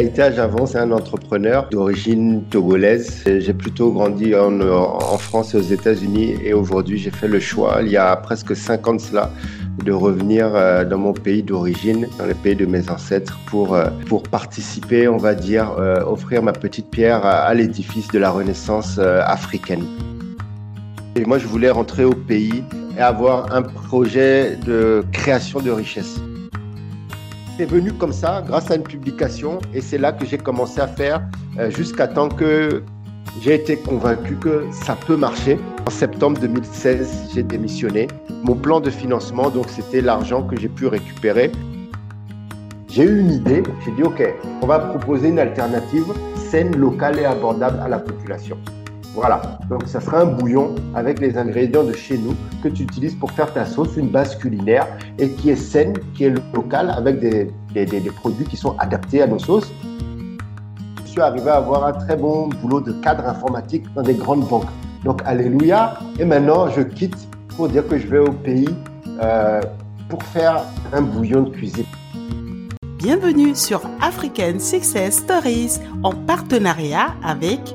Haïti Javon, c'est un entrepreneur d'origine togolaise. J'ai plutôt grandi en, en, France et aux États-Unis et aujourd'hui j'ai fait le choix, il y a presque 5 ans de cela, de revenir euh, dans mon pays d'origine, dans le pays de mes ancêtres, pour, euh, pour participer, on va dire, euh, offrir ma petite pierre à, l'édifice de la Renaissance africaine. Et moi, je voulais rentrer au pays et avoir un projet de création de richesse. C'est venu comme ça, grâce à une publication, et c'est là que j'ai commencé à faire jusqu'à temps que j'ai été convaincu que ça peut marcher. En septembre 2016, j'ai démissionné. Mon plan de financement, donc, c'était l'argent que j'ai pu récupérer. J'ai eu une idée. J'ai dit, OK, on va proposer une alternative saine, locale et abordable à la population. Voilà. Donc, ça sera un bouillon avec les ingrédients de chez nous que tu utilises pour faire ta sauce, une base culinaire et qui est saine, qui est locale avec des, produits qui sont adaptés à nos sauces je suis arrivé à avoir un très bon boulot de cadre informatique dans des grandes banques. Donc, alléluia. Et maintenant, je quitte pour dire que je vais au pays euh, pour faire un bouillon de cuisine. Bienvenue sur African Success Stories en partenariat avec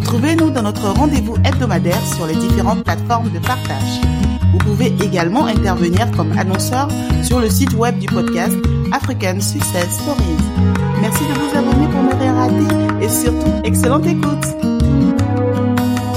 Retrouvez-nous dans notre rendez-vous hebdomadaire sur les différentes plateformes de partage. Vous pouvez également intervenir comme annonceur sur le site web du podcast African Success Stories. Merci de vous abonner pour ne rien rater et surtout, excellente écoute!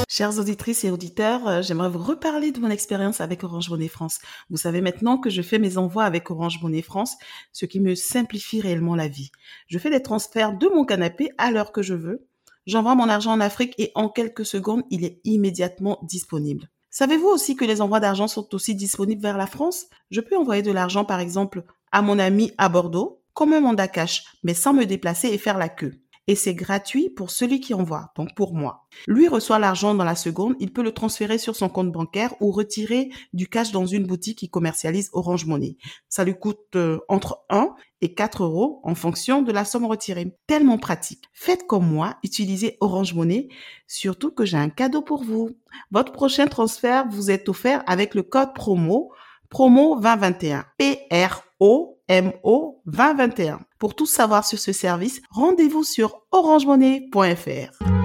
Chères auditrices et auditeurs, euh, j'aimerais vous reparler de mon expérience avec Orange Monnaie France. Vous savez maintenant que je fais mes envois avec Orange Monnaie France, ce qui me simplifie réellement la vie. Je fais des transferts de mon canapé à l'heure que je veux. J'envoie mon argent en Afrique et en quelques secondes, il est immédiatement disponible. Savez-vous aussi que les envois d'argent sont aussi disponibles vers la France? Je peux envoyer de l'argent par exemple à mon ami à Bordeaux, comme un mandat cash, mais sans me déplacer et faire la queue et c'est gratuit pour celui qui envoie, donc pour moi. Lui reçoit l'argent dans la seconde, il peut le transférer sur son compte bancaire ou retirer du cash dans une boutique qui commercialise Orange Money. Ça lui coûte euh, entre 1 et 4 euros en fonction de la somme retirée. Tellement pratique. Faites comme moi, utilisez Orange Money, surtout que j'ai un cadeau pour vous. Votre prochain transfert vous est offert avec le code promo promo 2021. P-R-O MO 2021. Pour tout savoir sur ce service, rendez-vous sur orangemonnaie.fr.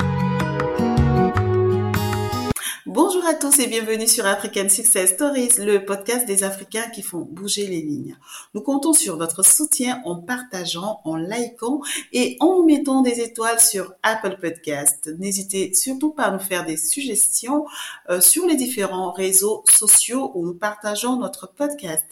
Bonjour à tous et bienvenue sur African Success Stories, le podcast des Africains qui font bouger les lignes. Nous comptons sur votre soutien en partageant, en likant et en mettant des étoiles sur Apple Podcast. N'hésitez surtout pas à nous faire des suggestions euh, sur les différents réseaux sociaux où nous partageons notre podcast.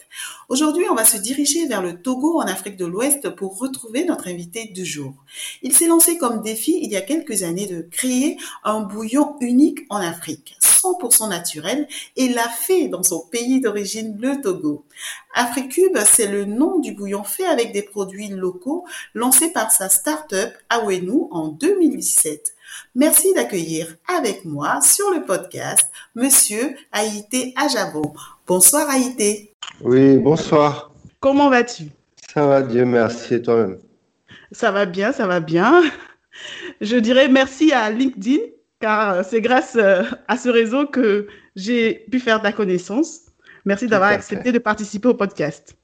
Aujourd'hui, on va se diriger vers le Togo en Afrique de l'Ouest pour retrouver notre invité du jour. Il s'est lancé comme défi il y a quelques années de créer un bouillon unique en Afrique 100% naturel et l'a fait dans son pays d'origine, le Togo. AfriCube, c'est le nom du bouillon fait avec des produits locaux lancé par sa start-up Awenu en 2017. Merci d'accueillir avec moi sur le podcast Monsieur Haïté Ajabo. Bonsoir Haïté. Oui, bonsoir. Comment vas-tu? Ça va, Dieu merci, et toi-même? Ça va bien, ça va bien. Je dirais merci à LinkedIn car euh, c'est grâce euh, à ce réseau que j'ai pu faire ta connaissance. Merci d'avoir accepté de participer au podcast.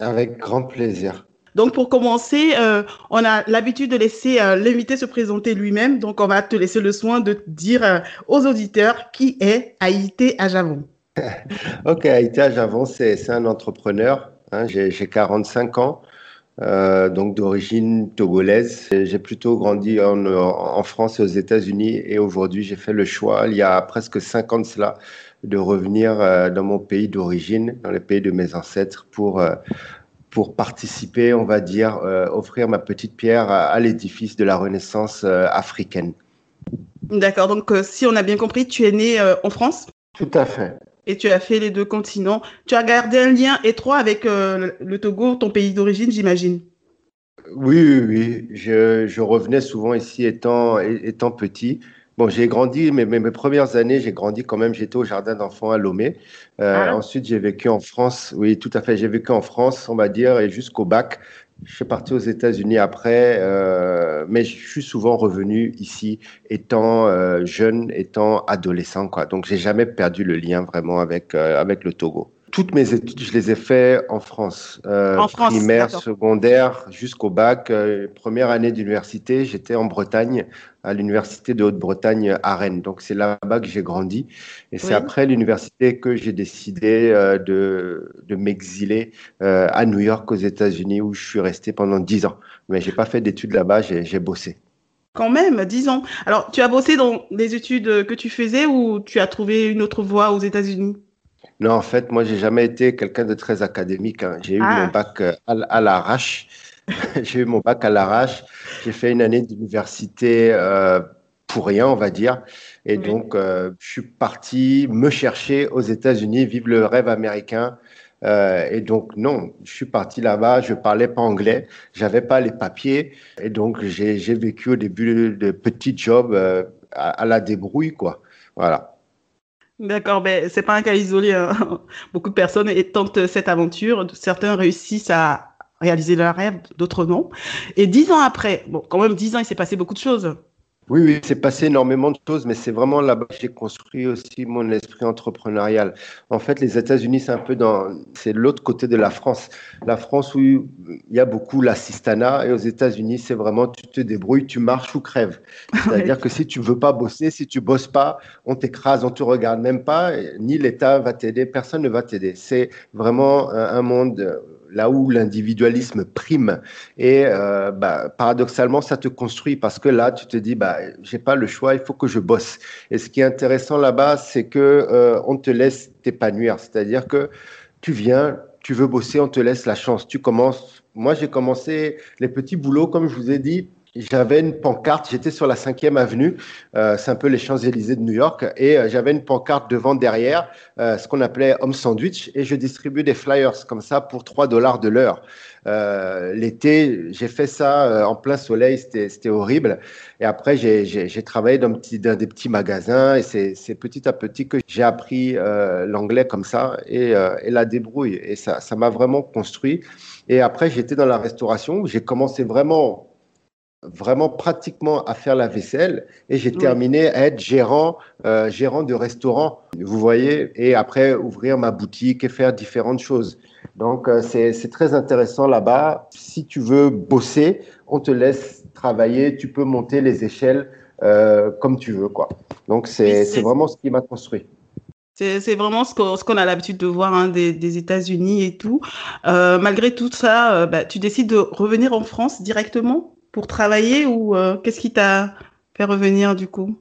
Avec grand plaisir. Donc, pour commencer, euh, on a l'habitude de laisser l'invité se présenter lui-même. Donc, on va te laisser le soin de dire aux auditeurs qui est Haïté Ajavon. ok, Haïté Ajavon, c'est un entrepreneur. Hein, J'ai 45 ans. Euh, donc d'origine togolaise. J'ai plutôt grandi en, en, France et aux États-Unis et aujourd'hui j'ai fait le choix, il y a presque cinq ans de cela, de revenir euh, dans mon pays d'origine, dans le pays de mes ancêtres, pour, euh, pour participer, on va dire, offrir ma petite pierre à, à l'édifice de la Renaissance africaine. D'accord, donc si on a bien compris, tu es né en France? Tout à fait et tu as fait les deux continents. Tu as gardé un lien étroit avec euh, le Togo, ton pays d'origine, j'imagine. Oui, oui, oui. Je, revenais souvent ici étant, étant petit. Bon, j'ai grandi, mais mes, premières années, j'ai grandi quand même, j'étais au jardin d'enfants à Lomé. Euh, ah. Ensuite, j'ai vécu en France, oui, tout à fait, j'ai vécu en France, on va dire, et jusqu'au bac. Je suis parti aux États-Unis après, euh, mais je suis souvent revenu ici étant euh, jeune, étant adolescent, quoi. Donc, j'ai jamais perdu le lien vraiment avec, euh, avec le Togo. Toutes mes études, je les ai fait en France. Euh, en France, primaire, secondaire, jusqu'au bac. Euh, première année d'université, j'étais en Bretagne, à l'université de Haute-Bretagne à Rennes. Donc c'est là-bas que j'ai grandi. Et c'est après l'université que j'ai décidé euh, de, de m'exiler à New York, aux États-Unis, où je suis resté pendant dix ans. Mais j'ai pas fait d'études là-bas, j'ai bossé. Quand même, dix ans. Alors, tu as bossé dans les études que tu faisais ou tu as trouvé une autre voie aux États-Unis? Non, en fait, moi, j'ai jamais été quelqu'un de très académique. Hein. J'ai eu mon ah. bac euh, à, l'arrache. j'ai eu mon bac à l'arrache. J'ai fait une année d'université euh, pour rien, on va dire. Et donc, euh, je suis parti me chercher aux États-Unis, vivre le rêve américain. et donc, non, je suis parti là-bas, je parlais pas anglais, j'avais pas les papiers. Et donc, j'ai vécu au début de petits jobs à, à la débrouille, quoi. Voilà. D'accord, ben c'est pas un cas isolé. Hein. Beaucoup de personnes tentent cette aventure. Certains réussissent à réaliser leur rêve, d'autres non. Et dix ans après, bon, quand même dix ans, il s'est passé beaucoup de choses. Oui, oui, c'est passé énormément de choses, mais c'est vraiment là-bas que j'ai construit aussi mon esprit entrepreneurial. En fait, les États-Unis, c'est un peu dans, c'est l'autre côté de la France. La France où il y a beaucoup l'assistanat, et aux États-Unis, c'est vraiment tu te débrouilles, tu marches ou crèves. C'est-à-dire que si tu veux pas bosser, si tu bosses pas, on t'écrase, on te regarde même pas, ni l'État va t'aider, personne ne va t'aider. C'est vraiment un monde là où l'individualisme prime. Et euh, bah, paradoxalement, ça te construit parce que là, tu te dis, bah, j'ai pas le choix, il faut que je bosse. Et ce qui est intéressant là-bas, c'est que euh, on te laisse t'épanouir. C'est-à-dire que tu viens, tu veux bosser, on te laisse la chance. Tu commences. Moi, j'ai commencé les petits boulots, comme je vous ai dit, j'avais une pancarte, j'étais sur la 5e avenue, euh, c'est un peu les Champs-Élysées de New York, et euh, j'avais une pancarte devant, derrière, euh, ce qu'on appelait Home Sandwich, et je distribuais des flyers comme ça pour 3 dollars de l'heure. L'été, j'ai fait ça en plein soleil, c'était horrible. Et après, j'ai travaillé dans, des petits magasins, et c'est petit à petit que j'ai appris l'anglais comme ça, et, la débrouille. Et ça m'a vraiment construit. Et après, j'étais dans la restauration, j'ai commencé vraiment vraiment pratiquement à faire la vaisselle et j'ai terminé à être gérant, euh, gérant de restaurant, vous voyez, et après ouvrir ma boutique et faire différentes choses. Donc euh, c'est très intéressant là-bas. Si tu veux bosser, on te laisse travailler, tu peux monter les échelles euh, comme tu veux, quoi. Donc c'est vraiment ce qui m'a construit. C'est vraiment ce qu'on a l'habitude de voir hein, des, États-Unis et tout. malgré tout ça, bah, tu décides de revenir en France directement? Pour travailler ou euh, qu'est-ce qui t'a fait revenir du coup?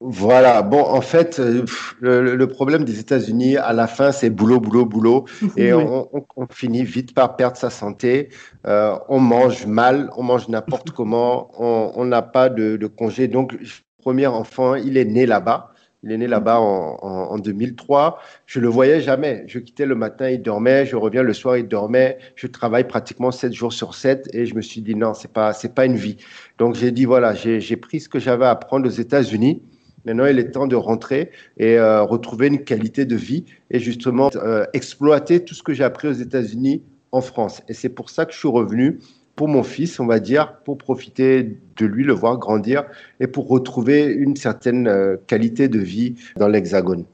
Voilà, bon, en fait, euh, le, problème des États-Unis, à la fin, c'est boulot, boulot, boulot, et on, finit vite par perdre sa santé. Euh, on mange mal, on mange n'importe comment, on n'a pas de, de, congé. Donc, premier enfant, il est né là-bas. Il est né là-bas en, 2003. Je le voyais jamais. Je quittais le matin, il dormait. Je reviens le soir, il dormait. Je travaille pratiquement 7 jours sur 7 et je me suis dit non, c'est pas c'est pas une vie. Donc j'ai dit voilà, j'ai pris ce que j'avais à apprendre aux États-Unis. Maintenant, il est temps de rentrer et euh, retrouver une qualité de vie et justement euh, exploiter tout ce que j'ai appris aux États-Unis en France. Et c'est pour ça que je suis revenu pour mon fils, on va dire, pour profiter de lui, le voir grandir et pour retrouver une certaine euh, qualité de vie dans l'Hexagone.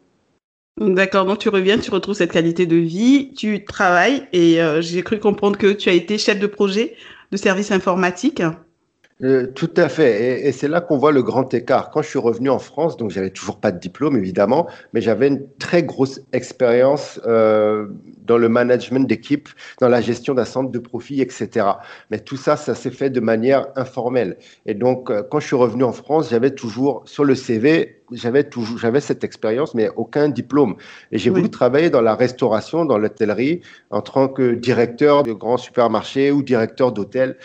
D'accord, donc tu reviens, tu retrouves cette qualité de vie, tu travailles et euh, j'ai cru comprendre que tu as été chef de projet de service informatique. Euh, tout à fait. Et, c'est là qu'on voit le grand écart. Quand je suis revenu en France, donc j'avais toujours pas de diplôme évidemment, mais j'avais une très grosse expérience euh, dans le management d'équipe, dans la gestion d'un centre de profit, etc. Mais tout ça, ça s'est fait de manière informelle. Et donc, euh, quand je suis revenu en France, j'avais toujours sur le CV, j'avais toujours, j'avais cette expérience, mais aucun diplôme. Et j'ai voulu travailler dans la restauration, dans l'hôtellerie, en tant que directeur de grands supermarchés ou directeur d'hôtel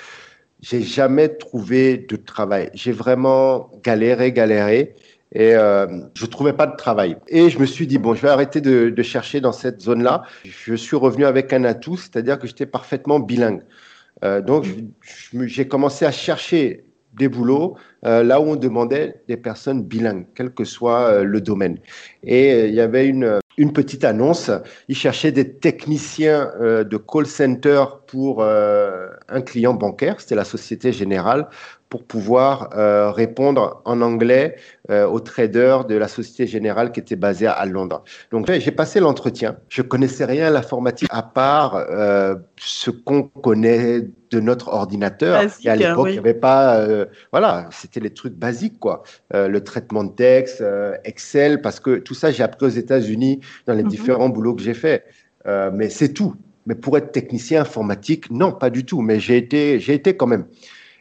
j'ai jamais trouvé de travail. J'ai vraiment galéré, galéré. Et euh, je trouvais pas de travail. Et je me suis dit, bon, je vais arrêter de, chercher dans cette zone-là. Je suis revenu avec un atout, c'est-à-dire que j'étais parfaitement bilingue. Euh, donc, j'ai commencé à chercher des boulots euh, là où on demandait des personnes bilingues, quel que soit euh, le domaine. Et il y avait une, une petite annonce. Ils cherchaient des techniciens de call center pour un client bancaire, c'était la Société Générale, pour pouvoir euh, répondre en anglais euh, aux traders de la Société Générale qui était basée à Londres. Donc j'ai passé l'entretien. Je connaissais rien à l'informatique à part euh, ce qu'on connaît de notre ordinateur. et à l'époque, il n'y avait pas, voilà, c'était les trucs basiques quoi. le traitement de texte, Excel, parce que tout ça j'ai appris aux États-Unis dans les mhm. différents boulots que j'ai fait. mais c'est tout. Mais pour être technicien informatique, non, pas du tout. Mais j'ai été, j'ai été quand même.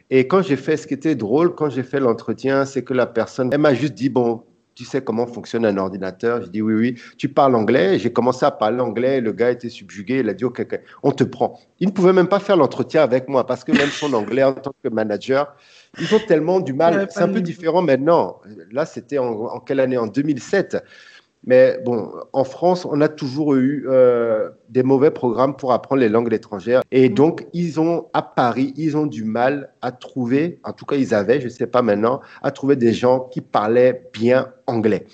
Et quand j'ai fait ce qui était drôle, quand j'ai fait l'entretien, c'est que la personne, elle m'a juste dit, bon, tu sais comment fonctionne un ordinateur? Je dis oui, oui. Tu parles anglais? J'ai commencé à parler anglais. Le gars était subjugué. Il a dit ok, on te prend. Il ne pouvait même pas faire l'entretien avec moi parce que même son anglais en tant que manager, ils ont tellement du mal. C'est un peu différent maintenant. Là, c'était en, en, quelle année? En 2007. Mais bon, en France, on a toujours eu euh, des mauvais programmes pour apprendre les langues étrangères. Et donc, ils ont, à Paris, ils ont du mal à trouver, en tout cas, ils avaient, je ne sais pas maintenant, à trouver des gens qui parlaient bien anglais.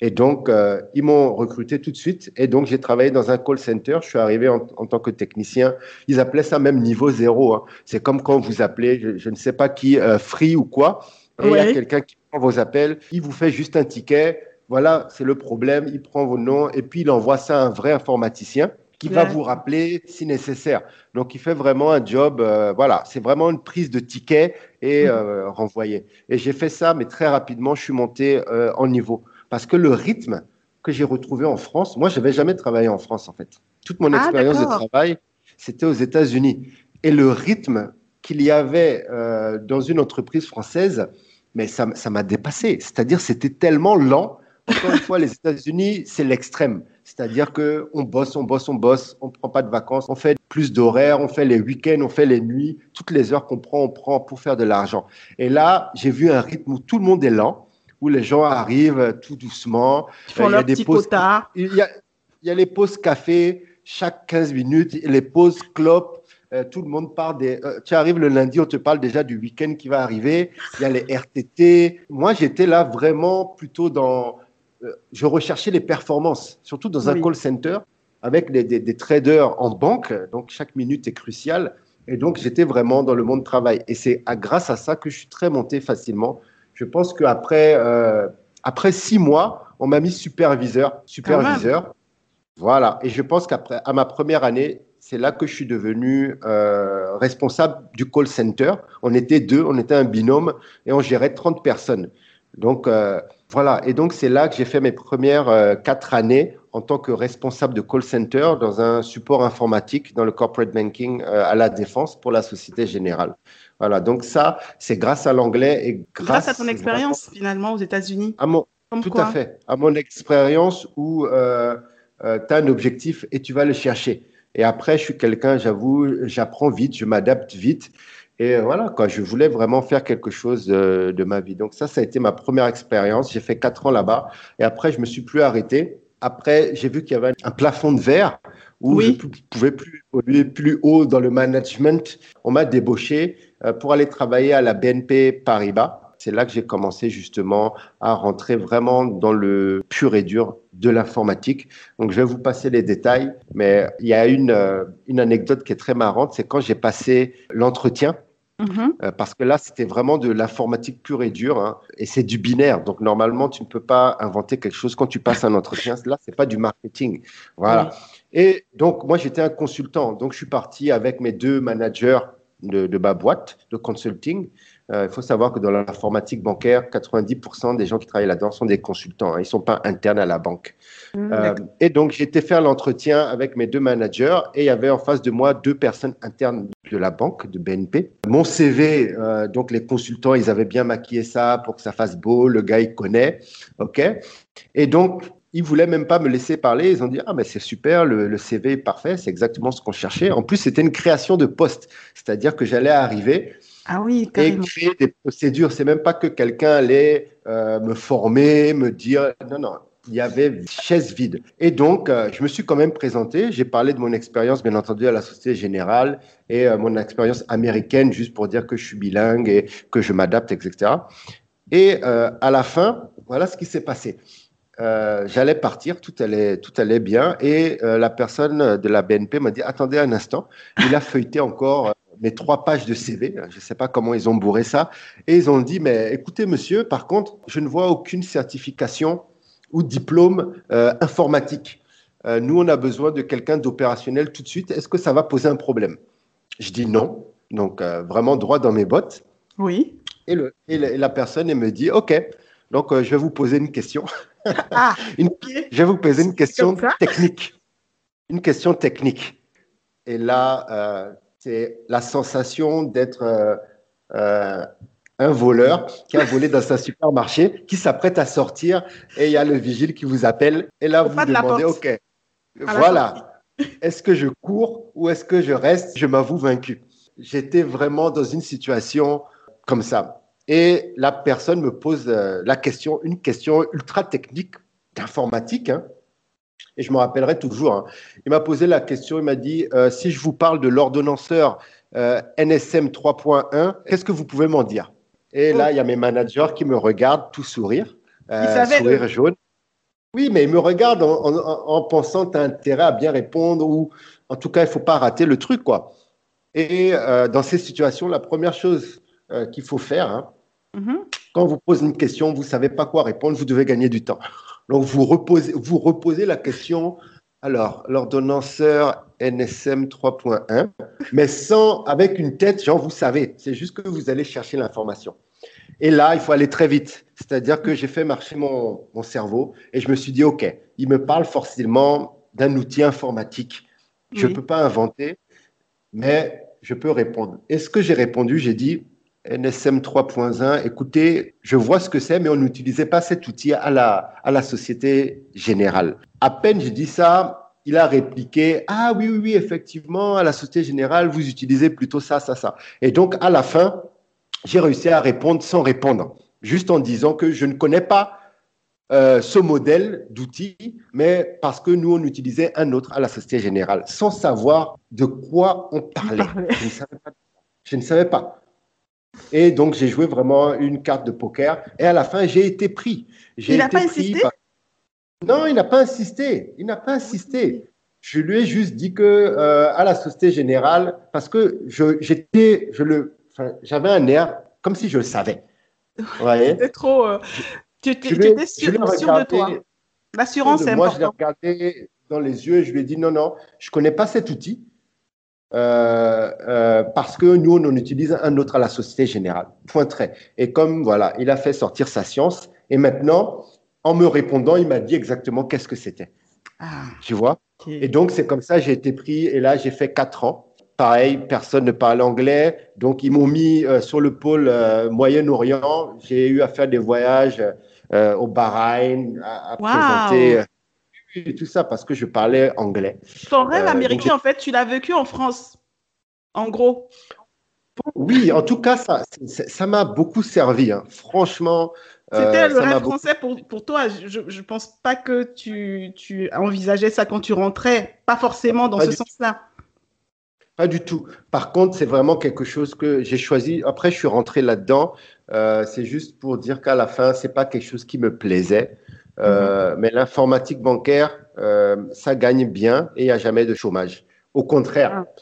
Et donc, euh, ils m'ont recruté tout de suite. Et donc, j'ai travaillé dans un call center. Je suis arrivé en, tant que technicien. Ils appelaient ça même niveau zéro. Hein. C'est comme quand vous appelez, je, ne sais pas qui, euh, Free ou quoi. Et il y a quelqu'un qui prend vos appels. Il vous fait juste un ticket voilà, c'est le problème, il prend vos noms et puis il envoie ça à un vrai informaticien qui va vous rappeler si nécessaire. Donc, il fait vraiment un job, euh, voilà, c'est vraiment une prise de ticket et mm. euh, renvoyer. Et j'ai fait ça, mais très rapidement, je suis monté euh, en niveau. Parce que le rythme que j'ai retrouvé en France, moi, je n'avais jamais travaillé en France, en fait. Toute mon ah, expérience de travail, c'était aux États-Unis. Et le rythme qu'il y avait dans une entreprise française, mais ça m'a dépassé. C'est-à-dire, c'était tellement lent encore une fois, les États-Unis, c'est l'extrême. C'est-à-dire que on bosse, on bosse, on bosse, on prend pas de vacances, on fait plus d'horaires, on fait les week-ends, on fait les nuits, toutes les heures qu'on prend, on prend pour faire de l'argent. Et là, j'ai vu un rythme où tout le monde est lent, où les gens arrivent tout doucement. Ils font leur petit pauses, il, y a, il y a les pauses café chaque 15 minutes, les pauses clopes euh, tout le monde parle des. Euh, tu arrives le lundi, on te parle déjà du week-end qui va arriver. Il y a les RTT. Moi, j'étais là vraiment plutôt dans euh, je recherchais les performances, surtout dans un call center avec des, traders en banque. Donc, chaque minute est cruciale. Et donc, j'étais vraiment dans le monde du travail. Et c'est grâce à ça que je suis très monté facilement. Je pense qu'après euh, après six mois, on m'a mis superviseur. Superviseur. Voilà. Et je pense qu'après, à ma première année, c'est là que je suis devenu euh, responsable du call center. On était deux, on était un binôme et on gérait 30 personnes. Donc, euh, voilà, et donc c'est là que j'ai fait mes premières euh, quatre années en tant que responsable de call center dans un support informatique dans le corporate banking euh, à la défense pour la Société Générale. Voilà, donc ça, c'est grâce à l'anglais et grâce, à ton expérience finalement aux États-Unis. À mon, tout à fait, à mon expérience où euh, tu as un objectif et tu vas le chercher. Et après, je suis quelqu'un, j'avoue, j'apprends vite, je m'adapte vite. Et euh, voilà, quoi, je voulais vraiment faire quelque chose de, de, ma vie. Donc ça, ça a été ma première expérience. J'ai fait quatre ans là-bas et après, je me suis plus arrêté. Après, j'ai vu qu'il y avait un plafond de verre où je ne pouvais plus évoluer plus haut dans le management. On m'a débauché euh, pour aller travailler à la BNP Paribas. C'est là que j'ai commencé justement à rentrer vraiment dans le pur et dur de l'informatique. Donc, je vais vous passer les détails, mais il y a une, euh, une anecdote qui est très marrante, c'est quand j'ai passé l'entretien Mhm. Euh, parce que là, c'était vraiment de l'informatique pure et dure, hein, et c'est du binaire. Donc normalement, tu ne peux pas inventer quelque chose quand tu passes un entretien. Là, c'est pas du marketing, voilà. Et donc moi, j'étais un consultant, donc je suis parti avec mes deux managers de, de ma boîte de consulting. Euh, il faut savoir que dans l'informatique bancaire, 90% des gens qui travaillent là-dedans sont des consultants. Hein. ils ne sont pas internes à la banque. Mmh, euh, et donc, j'ai été faire l'entretien avec mes deux managers et il y avait en face de moi deux personnes internes de la banque, de BNP. Mon CV, euh, donc les consultants, ils avaient bien maquillé ça pour que ça fasse beau. Le gars, il connaît. OK Et donc, ils voulaient même pas me laisser parler. Ils ont dit ah mais c'est super, le, le, CV est parfait, c'est exactement ce qu'on cherchait. En plus c'était une création de poste, c'est-à-dire que j'allais arriver ah oui, et créer des procédures. C'est même pas que quelqu'un allait euh, me former, me dire non non. il y avait chaise vide. Et donc, euh, je me suis quand même présenté. J'ai parlé de mon expérience, bien entendu, à la Société Générale et euh, mon expérience américaine, juste pour dire que je suis bilingue et que je m'adapte, etc. Et à la fin, voilà ce qui s'est passé. J'allais partir, tout allait, tout allait bien, et la personne de la BNP m'a dit attendez un instant. Il a feuilleté encore mes trois pages de CV. Je ne sais pas comment ils ont bourré ça. Et ils ont dit, mais écoutez, monsieur, par contre, je ne vois aucune certification ou diplôme euh, informatique. Euh, nous, on a besoin de quelqu'un d'opérationnel tout de suite. Est-ce que ça va poser un problème? Je dis non. Donc, euh, vraiment droit dans mes bottes. Oui. Et, le, et, la, personne, elle me dit, OK, donc je vais vous poser une question. Ah, Je vais vous poser une question technique. Une question technique. Et là, c'est la sensation d'être un voleur qui a volé dans un supermarché, qui s'apprête à sortir et il y a le vigile qui vous appelle. Et là, vous vous demandez, OK, voilà, est-ce que je cours ou est-ce que je reste? Je m'avoue vaincu. J'étais vraiment dans une situation comme ça. Et la personne me pose euh, la question, une question ultra technique d'informatique. Hein. et je me rappellerai toujours. Hein. Il m'a posé la question, il m'a dit, euh, si je vous parle de l'ordonnanceur euh, NSM 3.1, qu'est-ce que vous pouvez m'en dire? Et là, il y a mes managers qui me regardent tout sourire, euh, sourire jaune. Oui, mais ils me regardent en, pensant que tu as intérêt à bien répondre ou en tout cas, il ne faut pas rater le truc. quoi. Et dans ces situations, la première chose euh, qu'il faut faire, hein, mm-hmm. quand on vous pose une question, vous ne savez pas quoi répondre, vous devez gagner du temps. Donc, vous reposez, vous reposez la question alors, l'ordonnanceur NSM 3.1, mais sans, avec une tête, genre, vous savez, c'est juste que vous allez chercher l'information. Et là, il faut aller très vite. C'est-à-dire que j'ai fait marcher mon, cerveau et je me suis dit, OK, il me parle forcément d'un outil informatique. Je ne peux pas inventer, mais je peux répondre. Et ce que j'ai répondu, j'ai dit, NSM 3.1, écoutez, je vois ce que c'est, mais on n'utilisait pas cet outil à la, à la Société Générale. À peine j'ai dit ça, il a répliqué Ah oui, oui, oui, effectivement, à la Société Générale, vous utilisez plutôt ça, ça, ça. Et donc, à la fin, j'ai réussi à répondre sans répondre, juste en disant que je ne connais pas euh, ce modèle d'outil, mais parce que nous, on utilisait un autre à la Société Générale, sans savoir de quoi on parlait. Je ne savais pas. Je ne savais pas. Et donc, j'ai joué vraiment une carte de poker. Et à la fin, j'ai été pris. Il n'a pas insisté non, il n'a pas insisté. Il n'a pas insisté. Je lui ai juste dit que euh, à la Société Générale, parce que j'étais, je le, j'avais un air comme si je le savais. C'était trop. Euh, tu, étais sûr, de toi. L'assurance, c'est important. Moi, je l'ai regardé dans les yeux et je lui ai dit non, non, je connais pas cet outil. Euh, parce que nous, on en utilise un autre à la Société Générale. Point très. Et comme voilà, il a fait sortir sa science. Et maintenant, en me répondant, il m'a dit exactement qu'est-ce que c'était. Ah, tu vois? Et donc, c'est comme ça, j'ai été pris. Et là, j'ai fait quatre ans. Pareil, personne ne parle anglais. Donc, ils m'ont mis euh, sur le pôle euh, Moyen-Orient. J'ai eu à faire des voyages euh, au Bahreïn, à, présenter tout ça parce que je parlais anglais. Ton rêve américain, en fait, tu l'as vécu en France, en gros. Oui, en tout cas, ça m'a beaucoup servi. Hein. Franchement, c'était euh, le rêve français pour, pour, toi. Je ne pense pas que tu, tu, envisageais ça quand tu rentrais, pas forcément dans ce sens-là. Pas du tout. Par contre, c'est vraiment quelque chose que j'ai choisi. Après, je suis rentré là-dedans. Euh, c'est juste pour dire qu'à la fin, c'est pas quelque chose qui me plaisait. Euh, mhm. Mais l'informatique bancaire, ça gagne bien et il n'y a jamais de chômage. Au contraire. Ah.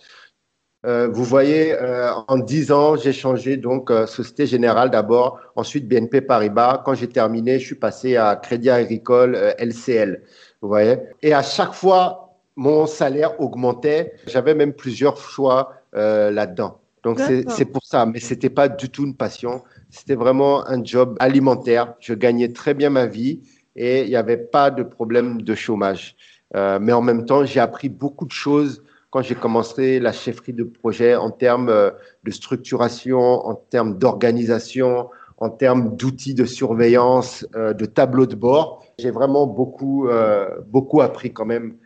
Euh, vous voyez, euh, en 10 ans, j'ai changé donc euh, Société Générale d'abord, ensuite BNP Paribas. Quand j'ai terminé, je suis passé à Crédit Agricole LCL. Vous voyez? Et à chaque fois, mon salaire augmentait. J'avais même plusieurs choix là-dedans. Donc c'est pour ça, mais c'était pas du tout une passion. C'était vraiment un job alimentaire. Je gagnais très bien ma vie et il n'y avait pas de problème de chômage. mais en même temps, j'ai appris beaucoup de choses quand j'ai commencé la chefferie de projet en termes euh, de structuration, en termes d'organisation, en termes d'outils de surveillance, euh, de tableaux de bord. J'ai vraiment beaucoup, euh, beaucoup appris quand même.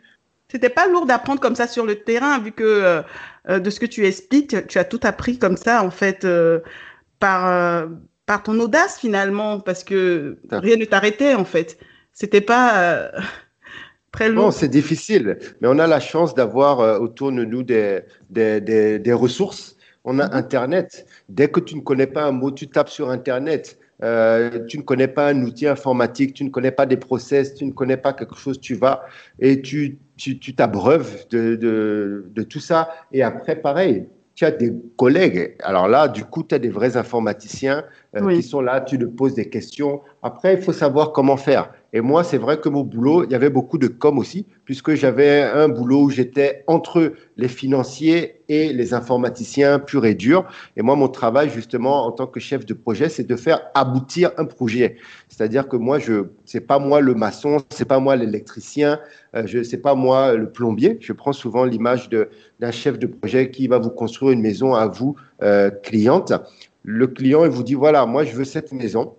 C'était pas lourd d'apprendre comme ça sur le terrain, vu que de ce que tu expliques, tu as tout appris comme ça, en fait, par, par ton audace finalement, parce que rien ne t'arrêtait, en fait. c'était pas très long. Non, c'est difficile, mais on a la chance d'avoir autour de nous des, des, des, ressources. On a mhm. Internet. Dès que tu ne connais pas un mot, tu tapes sur Internet. Euh, tu ne connais pas un outil informatique, tu ne connais pas des process, tu ne connais pas quelque chose, tu vas et tu t'abreuves de, de, de, tout ça. Et après, pareil, tu as des collègues. Alors là, du coup, tu as des vrais informaticiens euh, qui sont là, tu te poses des questions. Après, il faut savoir comment faire. Et moi, c'est vrai que mon boulot, il y avait beaucoup de com aussi, puisque j'avais un boulot où j'étais entre les financiers et les informaticiens purs et durs. Et moi, mon travail, justement, en tant que chef de projet, c'est de faire aboutir un projet. C'est-à-dire que moi, je, c'est pas moi le maçon, c'est pas moi l'électricien, euh, je, c'est pas moi le plombier. Je prends souvent l'image de, d'un chef de projet qui va vous construire une maison à vous, euh, cliente. Le client, il vous dit, voilà, moi, je veux cette maison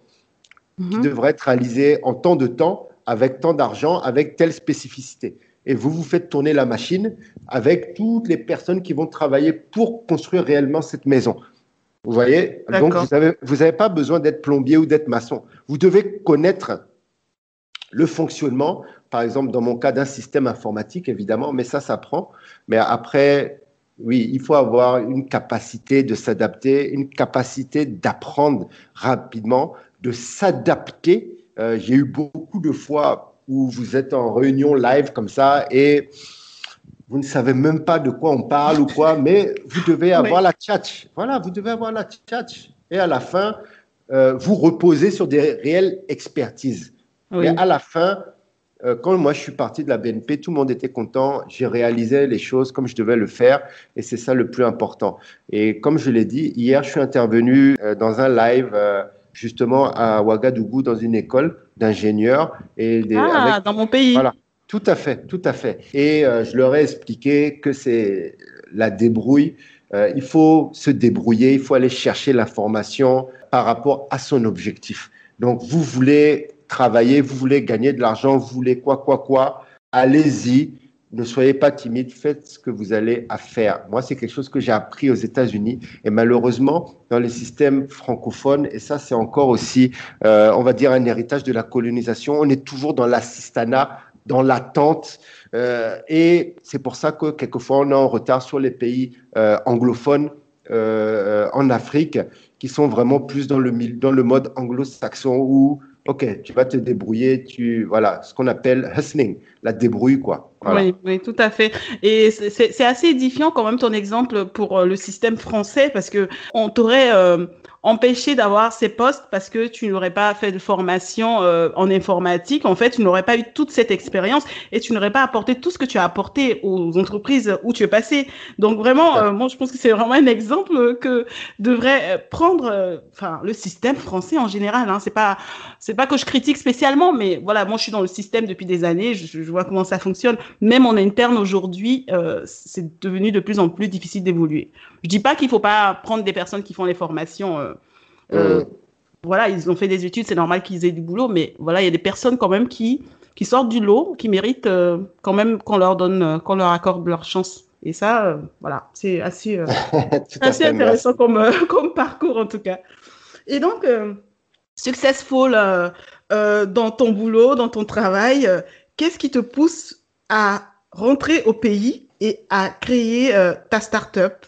qui mhm. devrait être réalisé en tant de temps, avec tant d'argent, avec telle spécificité. Et vous vous faites tourner la machine avec toutes les personnes qui vont travailler pour construire réellement cette maison. Vous voyez? Donc, vous n'avez vous pas besoin d'être plombier ou d'être maçon. Vous devez connaître le fonctionnement, par exemple, dans mon cas, d'un système informatique, évidemment, mais ça, ça prend. Mais après, oui, il faut avoir une capacité de s'adapter, une capacité d'apprendre rapidement, de s'adapter. Euh, j'ai eu beaucoup de fois où vous êtes en réunion live comme ça et vous ne savez même pas de quoi on parle ou quoi, mais vous devez avoir la tchatch. Voilà, vous devez avoir la tchatch. Et à la fin, euh, vous reposez sur des réelles expertises. Et à la fin, euh, quand moi je suis parti de la BNP, tout le monde était content. J'ai réalisé les choses comme je devais le faire et c'est ça le plus important. Et comme je l'ai dit, hier, je suis intervenu dans un live justement à Ouagadougou dans une école d'ingénieurs. Et ah, dans mon pays. Voilà, tout à fait, tout à fait. Et euh, je leur ai expliqué que c'est la débrouille. Euh, il faut se débrouiller, il faut aller chercher l'information par rapport à son objectif. Donc, vous voulez travailler, vous voulez gagner de l'argent, vous voulez quoi, quoi, quoi, allez-y ne soyez pas timide, faites ce que vous allez à faire. Moi, c'est quelque chose que j'ai appris aux États-Unis et malheureusement, dans les systèmes francophones, et ça, c'est encore aussi, euh, on va dire, un héritage de la colonisation, on est toujours dans l'assistanat, dans l'attente. Euh, et c'est pour ça que quelquefois, on est en retard sur les pays euh, anglophones en Afrique qui sont vraiment plus dans le, dans le mode anglo-saxon où ok, tu vas te débrouiller, tu voilà, ce qu'on appelle hustling, la débrouille quoi. Oui, tout à fait. Et c'est assez édifiant quand même ton exemple pour euh, le système français parce que on t'aurait euh, empêché d'avoir ces postes parce que tu n'aurais pas fait de formation euh, en informatique. En fait, tu n'aurais pas eu toute cette expérience et tu n'aurais pas apporté tout ce que tu as apporté aux entreprises où tu es passé. Donc vraiment, moi, je pense que c'est vraiment un exemple que devrait prendre, enfin, le système français en général. Hein. C'est pas, c'est pas que je critique spécialement, mais voilà, moi, je suis dans le système depuis des années. je vois comment ça fonctionne même en interne aujourd'hui, euh, c'est devenu de plus en plus difficile d'évoluer. Je dis pas qu'il faut pas prendre des personnes qui font les formations. Euh, euh, voilà, ils ont fait des études, c'est normal qu'ils aient du boulot, mais voilà, il y a des personnes quand même qui qui sortent du lot, qui méritent quand même qu'on leur donne, qu'on leur accorde leur chance. Et ça, voilà, c'est assez, assez intéressant comme, comme parcours en tout cas. Et donc, successful dans ton boulot, dans ton travail, qu'est-ce qui te pousse à rentrer au pays et à créer euh, ta start-up?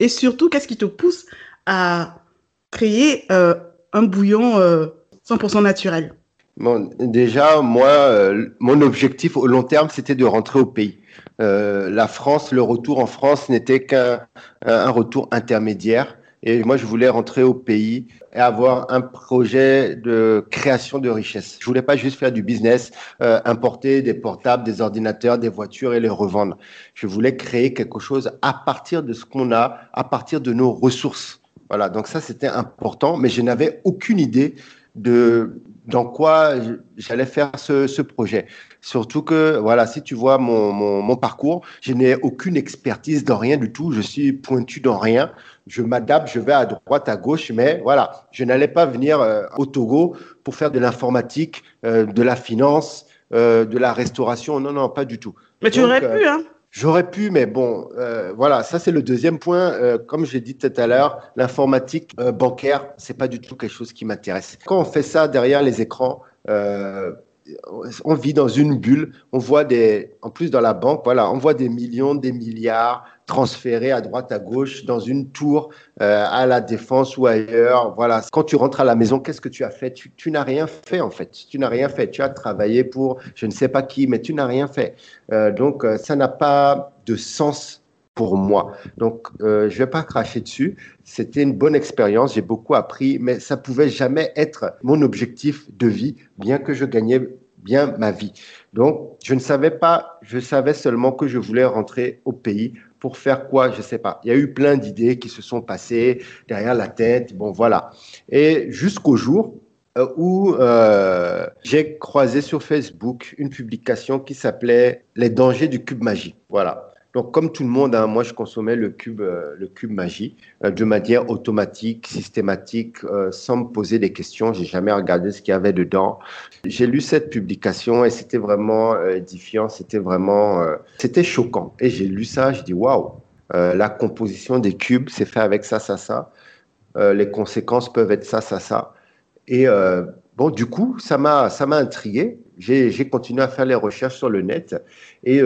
Et surtout, qu'est-ce qui te pousse à créer euh, un bouillon 100% euh, naturel? Bon, Déjà, moi, mon objectif au long terme, c'était de rentrer au pays. la France, le retour en France n'était qu'un un retour intermédiaire. Et moi, je voulais rentrer au pays et avoir un projet de création de richesse. Je voulais pas juste faire du business, euh, importer des portables, des ordinateurs, des voitures et les revendre. Je voulais créer quelque chose à partir de ce qu'on a, à partir de nos ressources. Voilà. Donc ça, c'était important, mais je n'avais aucune idée de dans quoi j'allais faire ce, ce, projet. Surtout que, voilà, si tu vois mon, mon, mon parcours, je n'ai aucune expertise dans rien du tout. Je suis pointu dans rien. Je m'adapte, je vais à droite, à gauche, mais voilà, je n'allais pas venir euh, au Togo pour faire de l'informatique, euh, de la finance, euh, de la restauration. Non, non, pas du tout. Mais tu aurais pu, hein J'aurais pu, mais bon, euh, voilà, ça c'est le deuxième point. Euh, comme j'ai dit tout à l'heure, l'informatique euh, bancaire, c'est pas du tout quelque chose qui m'intéresse. Quand on fait ça derrière les écrans, on vit dans une bulle. On voit des, en plus dans la banque, voilà, on voit des millions, des milliards transférés à droite, à gauche, dans une tour, euh, à la défense ou ailleurs. Voilà. Quand tu rentres à la maison, qu'est-ce que tu as fait? Tu, n'as rien fait en fait. Tu n'as rien fait. Tu as travaillé pour je ne sais pas qui, mais tu n'as rien fait. Euh, donc euh, ça n'a pas de sens pour moi. Donc, euh, je vais pas cracher dessus. C'était une bonne expérience, j'ai beaucoup appris, mais ça pouvait jamais être mon objectif de vie, bien que je gagnais bien ma vie. Donc, je ne savais pas, je savais seulement que je voulais rentrer au pays pour faire quoi, je ne sais pas. Il y a eu plein d'idées qui se sont passées derrière la tête, bon voilà. Et jusqu'au jour euh, où euh, j'ai croisé sur Facebook une publication qui s'appelait Les dangers du cube magique. Voilà. Donc, comme tout le monde, hein, moi, je consommais le cube, euh, le cube magie euh, de manière automatique, systématique, euh, sans me poser des questions. J'ai jamais regardé ce qu'il y avait dedans. J'ai lu cette publication et c'était vraiment édifiant. C'était vraiment, c'était choquant. Et j'ai lu ça, je dis waouh, la composition des cubes, c'est fait avec ça, ça, ça. les conséquences peuvent être ça, ça, ça. Et bon, du coup, ça m'a, ça m'a intrigué. J'ai continué à faire les recherches sur le net et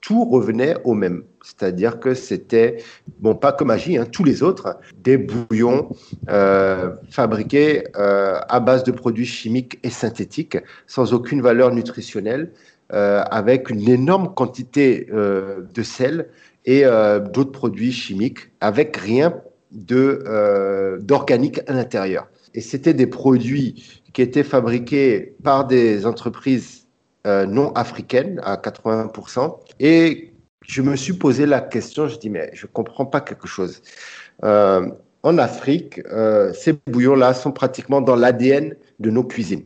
tout revenait au même. C'est-à-dire que c'était, bon, pas que magie, hein, tous les autres, des bouillons euh, fabriqués euh, à base de produits chimiques et synthétiques, sans aucune valeur nutritionnelle, euh, avec une énorme quantité de sel et d'autres produits chimiques, avec rien de d'organique à l'intérieur. Et c'était des produits qui étaient fabriqués par des entreprises euh, non africaine à 80%. Et je me suis posé la question, je dis, mais je ne comprends pas quelque chose. Euh, en Afrique, euh, ces bouillons-là sont pratiquement dans l'ADN de nos cuisines.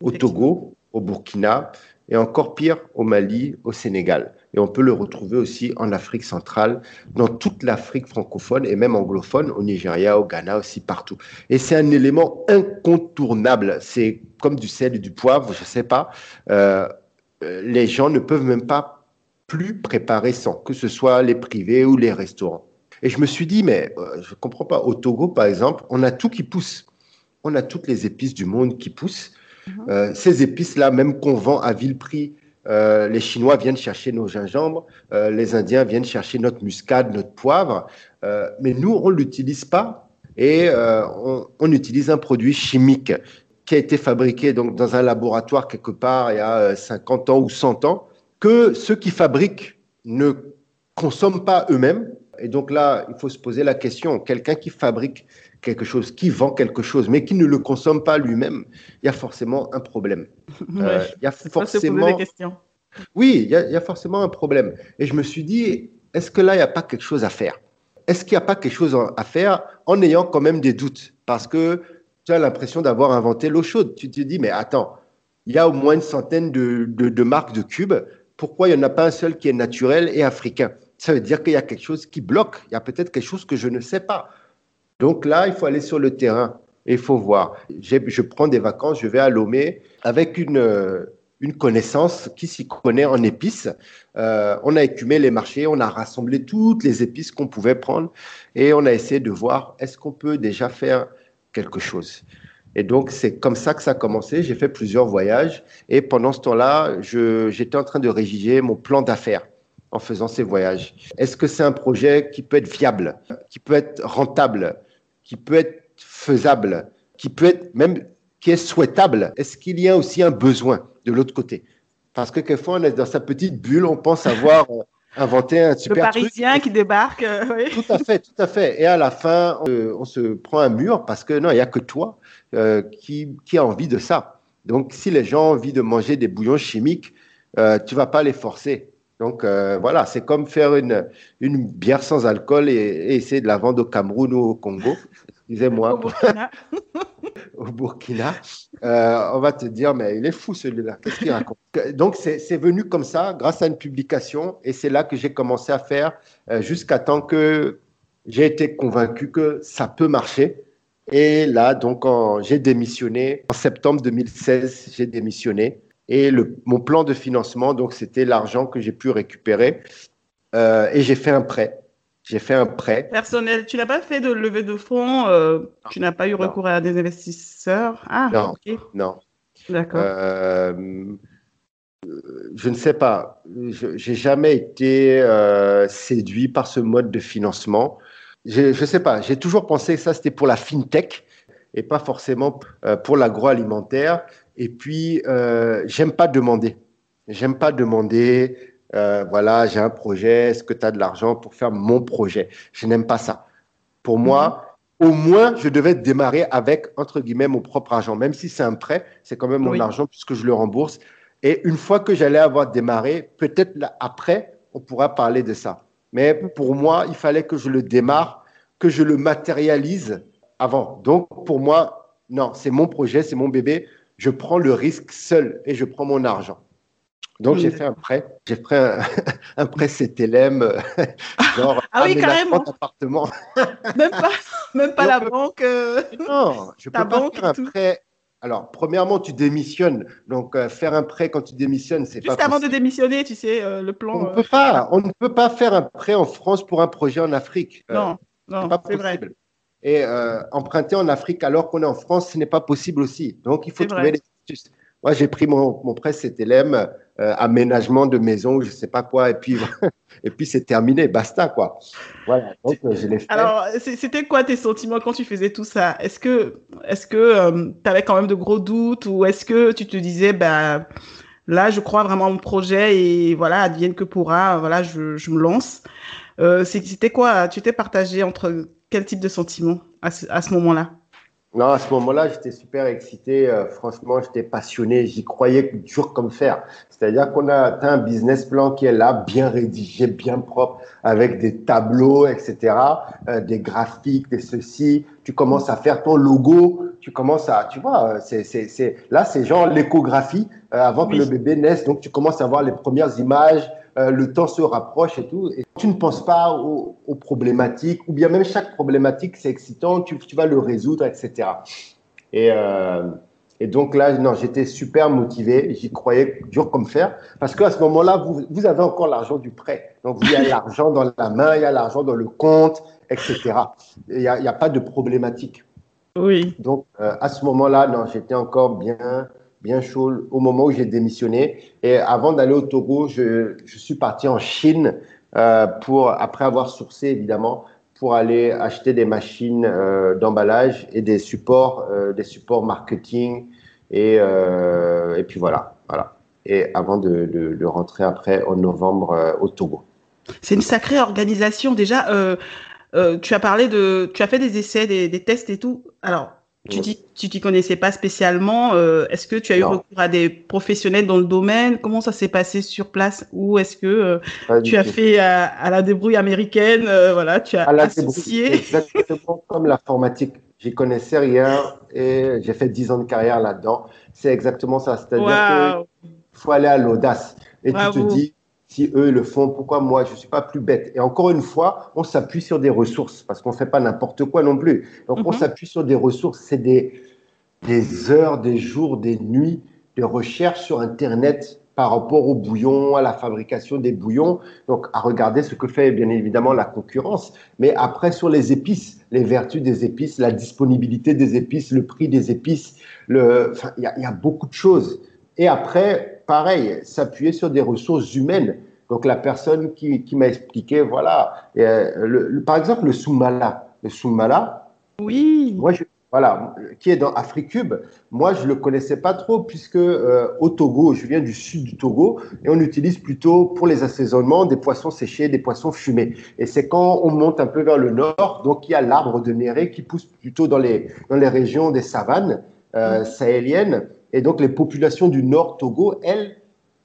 Au Togo, au Burkina, et encore pire au Mali, au Sénégal. Et on peut le retrouver aussi en Afrique centrale, dans toute l'Afrique francophone et même anglophone, au Nigeria, au Ghana aussi, partout. Et c'est un élément incontournable. C'est comme du sel et du poivre, je ne sais pas. Euh, les gens ne peuvent même pas plus préparer sans, que ce soit les privés ou les restaurants. Et je me suis dit, mais euh, je ne comprends pas. Au Togo, par exemple, on a tout qui pousse. On a toutes les épices du monde qui poussent. Mhm. Euh, ces épices-là, même qu'on vend à vil prix, euh, les Chinois viennent chercher nos gingembres, euh, les Indiens viennent chercher notre muscade, notre poivre, mais nous, on ne l'utilise pas et on, on, utilise un produit chimique qui a été fabriqué donc, dans un laboratoire quelque part il y a 50 ans ou 100 ans, que ceux qui fabriquent ne consomment pas eux-mêmes. Et donc là, il faut se poser la question, quelqu'un qui fabrique quelque chose, qui vend quelque chose, mais qui ne le consomme pas lui-même, il y a forcément un problème. Euh, il y a forcément. Des questions. Oui, il y, a, forcément un problème. Et je me suis dit, est-ce que là, il n'y a pas quelque chose à faire? Est-ce qu'il n'y a pas quelque chose à faire en ayant quand même des doutes? Parce que tu as l'impression d'avoir inventé l'eau chaude. Tu te dis, mais attends, il y a au moins une centaine de, de marques de cubes. Pourquoi il n'y en a pas un seul qui est naturel et africain? Ça veut dire qu'il y a quelque chose qui bloque. Il y a peut-être quelque chose que je ne sais pas. Donc là, il faut aller sur le terrain et il faut voir. Je prends des vacances, je vais à Lomé avec une, euh, une connaissance qui s'y connaît en épices. Euh, on a écumé les marchés, on a rassemblé toutes les épices qu'on pouvait prendre et on a essayé de voir est-ce qu'on peut déjà faire quelque chose? Et donc, c'est comme ça que ça a commencé. J'ai fait plusieurs voyages et pendant ce temps-là, j'étais en train de rédiger mon plan d'affaires en faisant ces voyages. Est-ce que c'est un projet qui peut être viable, qui peut être rentable? Qui peut être faisable, qui peut être même qui est souhaitable Est-ce qu'il y a aussi un besoin de l'autre côté? Parce que quelquefois, on est dans sa petite bulle, on pense avoir euh, inventé un super Le Parisien qui débarque. Euh, oui. Tout à fait, tout à fait. Et à la fin, on, se prend un mur parce que non, il n'y a que toi euh, qui, qui a envie de ça. Donc, si les gens ont envie de manger des bouillons chimiques, euh, tu vas pas les forcer. Donc voilà, c'est comme faire une, une bière sans alcool et, et, essayer de la vendre au Cameroun ou au Congo excusez-moi. Au Burkina. au Burkina. Euh, on va te dire, mais il est fou celui-là. Qu'est-ce qu'il raconte Donc, c'est venu comme ça, grâce à une publication, et c'est là que j'ai commencé à faire, euh, jusqu'à temps que j'ai été convaincu que ça peut marcher. Et là, donc, j'ai démissionné. En septembre 2016, j'ai démissionné. Et le, mon plan de financement, donc, c'était l'argent que j'ai pu récupérer. Euh, et j'ai fait un prêt j'ai fait un prêt. Personnel, tu n'as pas fait de levée de fonds, euh, tu n'as pas eu recours à des investisseurs? Ah, non, ok. Non, D'accord. Euh, je ne sais pas. Je n'ai jamais été séduit par ce mode de financement. Je ne sais pas. J'ai toujours pensé que ça, c'était pour la fintech et pas forcément pour l'agroalimentaire. Et puis, euh, j'aime pas demander. J'aime pas demander, euh, voilà, j'ai un projet, est-ce que tu as de l'argent pour faire mon projet? Je n'aime pas ça. Pour moi, mhm. au moins, je devais démarrer avec, entre guillemets, mon propre argent. Même si c'est un prêt, c'est quand même mon argent puisque je le rembourse. Et une fois que j'allais avoir démarré, peut-être après, on pourra parler de ça. Mais pour moi, il fallait que je le démarre, que je le matérialise avant. Donc, pour moi, non, c'est mon projet, c'est mon bébé. Je prends le risque seul et je prends mon argent. Donc, j'ai fait un prêt. J'ai pris un, prêt CTLM, genre ah oui, carrément. appartement. même pas, même pas la banque. Euh, non, je peux pas faire un prêt. Alors, premièrement, tu démissionnes. Donc, euh, faire un prêt quand tu démissionnes, c'est pas Juste avant de démissionner, tu sais, euh, le plan. On ne peut pas. On ne peut pas faire un prêt en France pour un projet en Afrique. non, non, c'est vrai. Et euh, emprunter en Afrique alors qu'on est en France, ce n'est pas possible aussi. Donc, il faut trouver des astuces. Moi, j'ai pris mon, mon prêt CTLM, euh, aménagement de maison, je ne sais pas quoi, et puis, et puis c'est terminé, basta, quoi. Voilà, donc euh, je l'ai fait. Alors, c'était quoi tes sentiments quand tu faisais tout ça? Est-ce que est-ce que tu avais quand même de gros doutes ou est-ce que tu te disais, bah, là, je crois vraiment à mon projet et voilà, advienne que pourra, voilà, je, je me lance C'était quoi? Tu t'es partagé entre quel type de sentiment à ce, moment-là? Non, à ce moment-là, j'étais super excité. Euh, franchement, j'étais passionné. J'y croyais dur comme fer. C'est-à-dire qu'on a un business plan qui est là, bien rédigé, bien propre, avec des tableaux, etc., euh, des graphiques, des ceci. Tu commences à faire ton logo. Tu commences à, tu vois, euh, c'est, c'est, c'est là, c'est genre l'échographie avant que le bébé naisse. Donc, tu commences à voir les premières images. Le temps se rapproche et tout. Et tu ne penses pas aux, problématiques, ou bien même chaque problématique, c'est excitant, tu, vas le résoudre, etc. Et, euh, et donc là, non, j'étais super motivé, j'y croyais dur comme fer, parce qu'à ce moment-là, vous, vous avez encore l'argent du prêt. Donc, il y a l'argent dans la main, il y a l'argent dans le compte, etc. Il n'y a, a, pas de problématique. Oui. Donc, euh, à ce moment-là, non, j'étais encore bien, bien chaud au moment où j'ai démissionné. Et avant d'aller au Togo, je, je, suis parti en Chine euh, pour, après avoir sourcé évidemment, pour aller acheter des machines euh, d'emballage et des supports, euh, des supports marketing. Et, et puis voilà, voilà. Et avant de, rentrer après en novembre au Togo. C'est une sacrée organisation déjà. tu as parlé de, tu as fait des essais, des tests et tout. Alors, tu dis tu t'y connaissais pas spécialement. Euh, est-ce que tu as eu recours à des professionnels dans le domaine? Comment ça s'est passé sur place? Ou est-ce que euh, tu as fait à, la débrouille américaine euh, Voilà, tu as associé? Exactement comme l'informatique. J'y connaissais rien et j'ai fait 10 ans de carrière là-dedans. C'est exactement ça. C'est-à-dire qu'il faut aller à l'audace. Et tu te dis, si eux le font, pourquoi moi je ne suis pas plus bête? Et encore une fois, on s'appuie sur des ressources parce qu'on ne fait pas n'importe quoi non plus. Donc on mhm. s'appuie sur des ressources, c'est des, des heures, des jours, des nuits de recherche sur Internet par rapport au bouillon, à la fabrication des bouillons, donc à regarder ce que fait bien évidemment la concurrence, mais après sur les épices, les vertus des épices, la disponibilité des épices, le prix des épices, il y, y, a beaucoup de choses. Et après, pareil, s'appuyer sur des ressources humaines. Donc la personne qui, qui m'a expliqué, voilà, euh, le, par exemple le Soumala, le Soumala. Oui. Moi, je, voilà, qui est dans Africube. Moi, je le connaissais pas trop puisque euh, au Togo, je viens du sud du Togo et on utilise plutôt pour les assaisonnements des poissons séchés, des poissons fumés. Et c'est quand on monte un peu vers le nord, donc il y a l'arbre de Néré qui pousse plutôt dans les dans les régions des savanes euh, sahéliennes et donc, les populations du nord Togo, elles,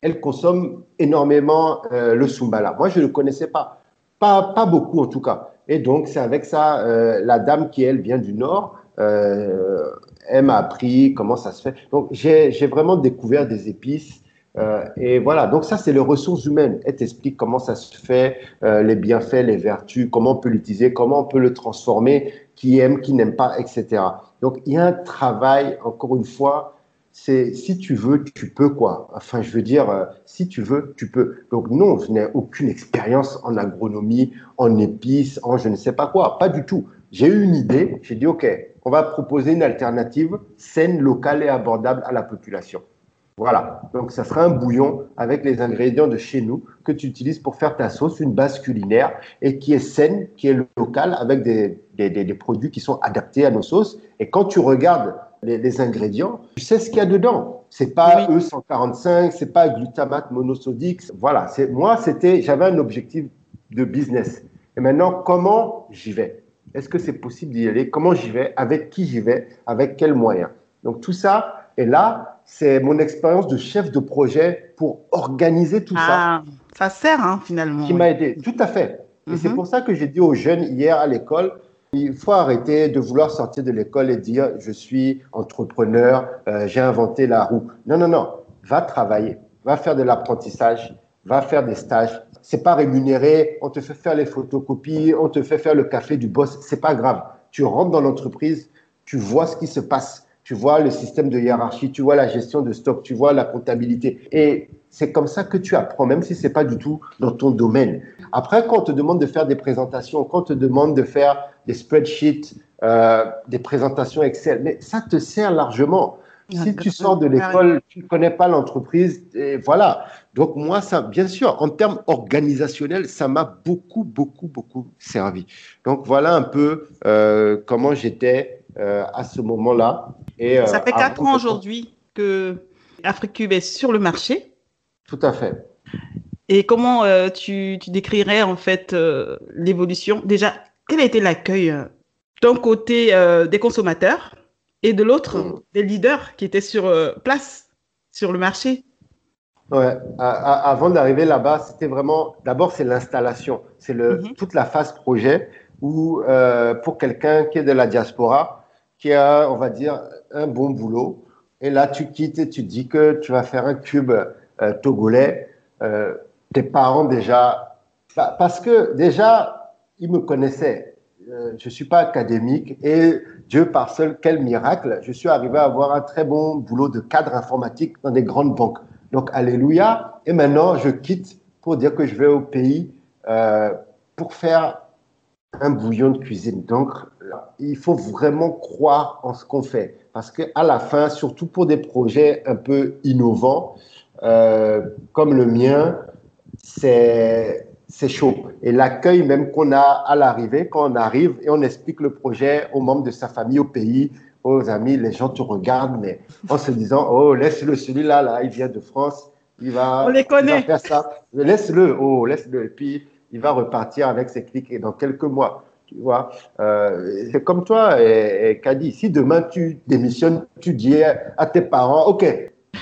elles consomment énormément euh, le Sumbala. Moi, je ne le connaissais pas. pas. Beaucoup, en tout cas. Et donc, c'est avec ça, euh, la dame qui, elle, vient du nord, euh, elle m'a appris comment ça se fait. Donc, j'ai vraiment découvert des épices. Et voilà, donc ça, c'est les ressources humaines. Elle t'explique comment ça se fait, les bienfaits, les vertus, comment on peut l'utiliser, comment on peut le transformer, qui aime, qui n'aime pas, etc. Donc, il y a un travail, encore une fois, c'est si tu veux, tu peux quoi. Enfin, je veux dire, euh, si tu veux, tu peux. Donc non, je n'ai aucune expérience en agronomie, en épices, en je ne sais pas quoi, pas du tout. J'ai eu une idée, j'ai dit ok, on va proposer une alternative saine, locale et abordable à la population. Voilà, donc ça sera un bouillon avec les ingrédients de chez nous que tu utilises pour faire ta sauce, une base culinaire et qui est saine, qui est locale avec des, des, des, produits qui sont adaptés à nos sauces. Et quand tu regardes les, ingrédients, tu sais ce qu'il y a dedans. C'est pas E145, c'est pas glutamate monosodique. Voilà, c'est moi c'était j'avais un objectif de business. Et maintenant comment j'y vais? Est-ce que c'est possible d'y aller? Comment j'y vais? Avec qui j'y vais? Avec quels moyens? Donc tout ça est là c'est mon expérience de chef de projet pour organiser tout ah, ça. Ça sert hein, finalement. Qui m'a aidé, tout à fait. Et c'est mhm. pour ça que j'ai dit aux jeunes hier à l'école, il faut arrêter de vouloir sortir de l'école et dire je suis entrepreneur, euh, j'ai inventé la roue. Non, non, non. Va travailler, va faire de l'apprentissage, va faire des stages. C'est pas rémunéré, on te fait faire les photocopies, on te fait faire le café du boss, c'est pas grave. Tu rentres dans l'entreprise, tu vois ce qui se passe tu vois le système de hiérarchie, tu vois la gestion de stock, tu vois la comptabilité. Et c'est comme ça que tu apprends, même si c'est pas du tout dans ton domaine. Après, quand on te demande de faire des présentations, quand on te demande de faire des spreadsheets, euh, des présentations Excel, mais ça te sert largement. Si tu sors de l'école, tu ne connais pas l'entreprise, et voilà. Donc moi, ça, bien sûr, en termes organisationnels, ça m'a beaucoup, beaucoup, beaucoup servi. Donc voilà un peu euh, comment j'étais euh, à ce moment-là. Et, ça fait quatre ans aujourd'hui que AfriCube est sur le marché. Tout à fait. Et comment tu, tu, décrirais en fait l'évolution? Déjà, quel a été l'accueil d'un côté des consommateurs et de l'autre, mm. des leaders qui étaient sur euh, place, sur le marché? Ouais, avant d'arriver là-bas, c'était vraiment, d'abord, c'est l'installation, c'est le, mm-hmm. toute la phase projet où, euh, pour quelqu'un qui est de la diaspora, qui a, on va dire, un bon boulot, et là, tu quittes et tu dis que tu vas faire un cube euh, togolais, tes parents déjà, bah, parce que déjà, ils me connaissaient. je ne suis pas académique et Dieu par seul, quel miracle, je suis arrivé à avoir un très bon boulot de cadre informatique dans des grandes banques. Donc, alléluia. Et maintenant, je quitte pour dire que je vais au pays euh, pour faire un bouillon de cuisine. Donc, il faut vraiment croire en ce qu'on fait. Parce qu'à la fin, surtout pour des projets un peu innovants, euh, comme le mien, c'est c'est chaud. Et l'accueil même qu'on a à l'arrivée, quand on arrive et on explique le projet aux membres de sa famille, au pays, aux amis, les gens te regardent, mais en se disant, oh, laisse-le, celui-là, là, il vient de France, il va, on les connaît. faire ça. Laisse-le, oh, laisse-le. Et puis, il va repartir avec ses clics et dans quelques mois. Tu vois, euh, c'est comme toi, et, et Kadi. Si demain tu démissionnes, tu dis à tes parents, OK,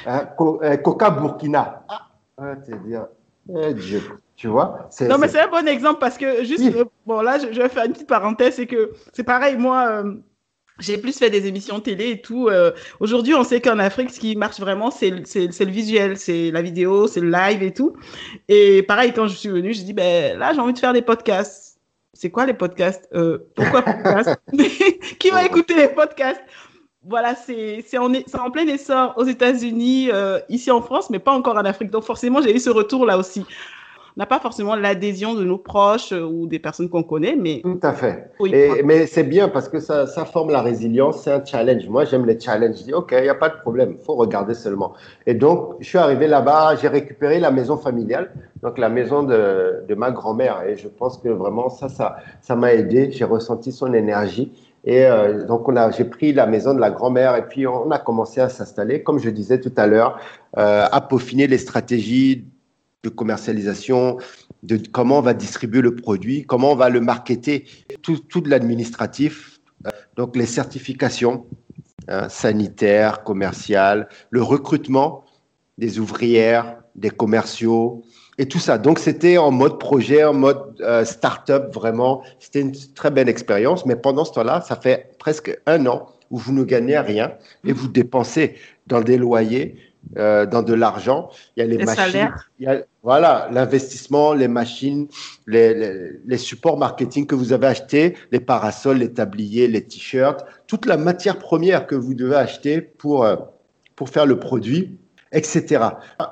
hein, euh, Coca Burkina. Ah, tu dire, eh, Dieu. Tu vois Non, mais c'est un bon exemple parce que juste, euh, bon, là, je, vais faire une petite parenthèse, c'est que c'est pareil, moi, euh, j'ai plus fait des émissions télé et tout. Euh, aujourd'hui, on sait qu'en Afrique, ce qui marche vraiment, c'est le visuel, c'est la vidéo, c'est le live et tout. Et pareil, quand je suis venue, je dis, ben là, j'ai envie de faire des podcasts. C'est quoi les podcasts? Pourquoi podcasts? Qui va écouter les podcasts? Voilà, c'est en, en, plein essor aux États-Unis, ici en France, mais pas encore en Afrique. Donc forcément, j'ai eu ce retour là aussi n'a pas forcément l'adhésion de nos proches euh, ou des personnes qu'on connaît, mais... Tout à fait. mais c'est bien parce que ça, ça forme la résilience, c'est un challenge. Moi, j'aime les challenges. Je dis, OK, il n'y a pas de problème, il faut regarder seulement. Et donc, je suis arrivé là-bas, j'ai récupéré la maison familiale, donc la maison de, de ma grand-mère. Et je pense que vraiment, ça, ça ça m'a aidé. J'ai ressenti son énergie. Et euh, donc, j'ai pris la maison de la grand-mère et puis on a commencé à s'installer, comme je disais tout à l'heure, euh, à peaufiner les stratégies de commercialisation, de comment on va distribuer le produit, comment on va le marketer, tout, tout de l'administratif, euh, donc les certifications hein, sanitaires, commerciales, le recrutement des ouvrières, des commerciaux et tout ça. Donc c'était en mode projet, en mode euh, start-up vraiment. C'était une très belle expérience, mais pendant ce temps-là, ça fait presque un an où vous ne gagnez rien et vous dépensez dans des loyers, euh, dans de l'argent. Il y a les, machines, il y a, voilà, l'investissement, les machines, les, les, supports marketing que vous avez achetés, les parasols, les tabliers, les t-shirts, toute la matière première que vous devez acheter pour, euh, pour faire le produit, etc.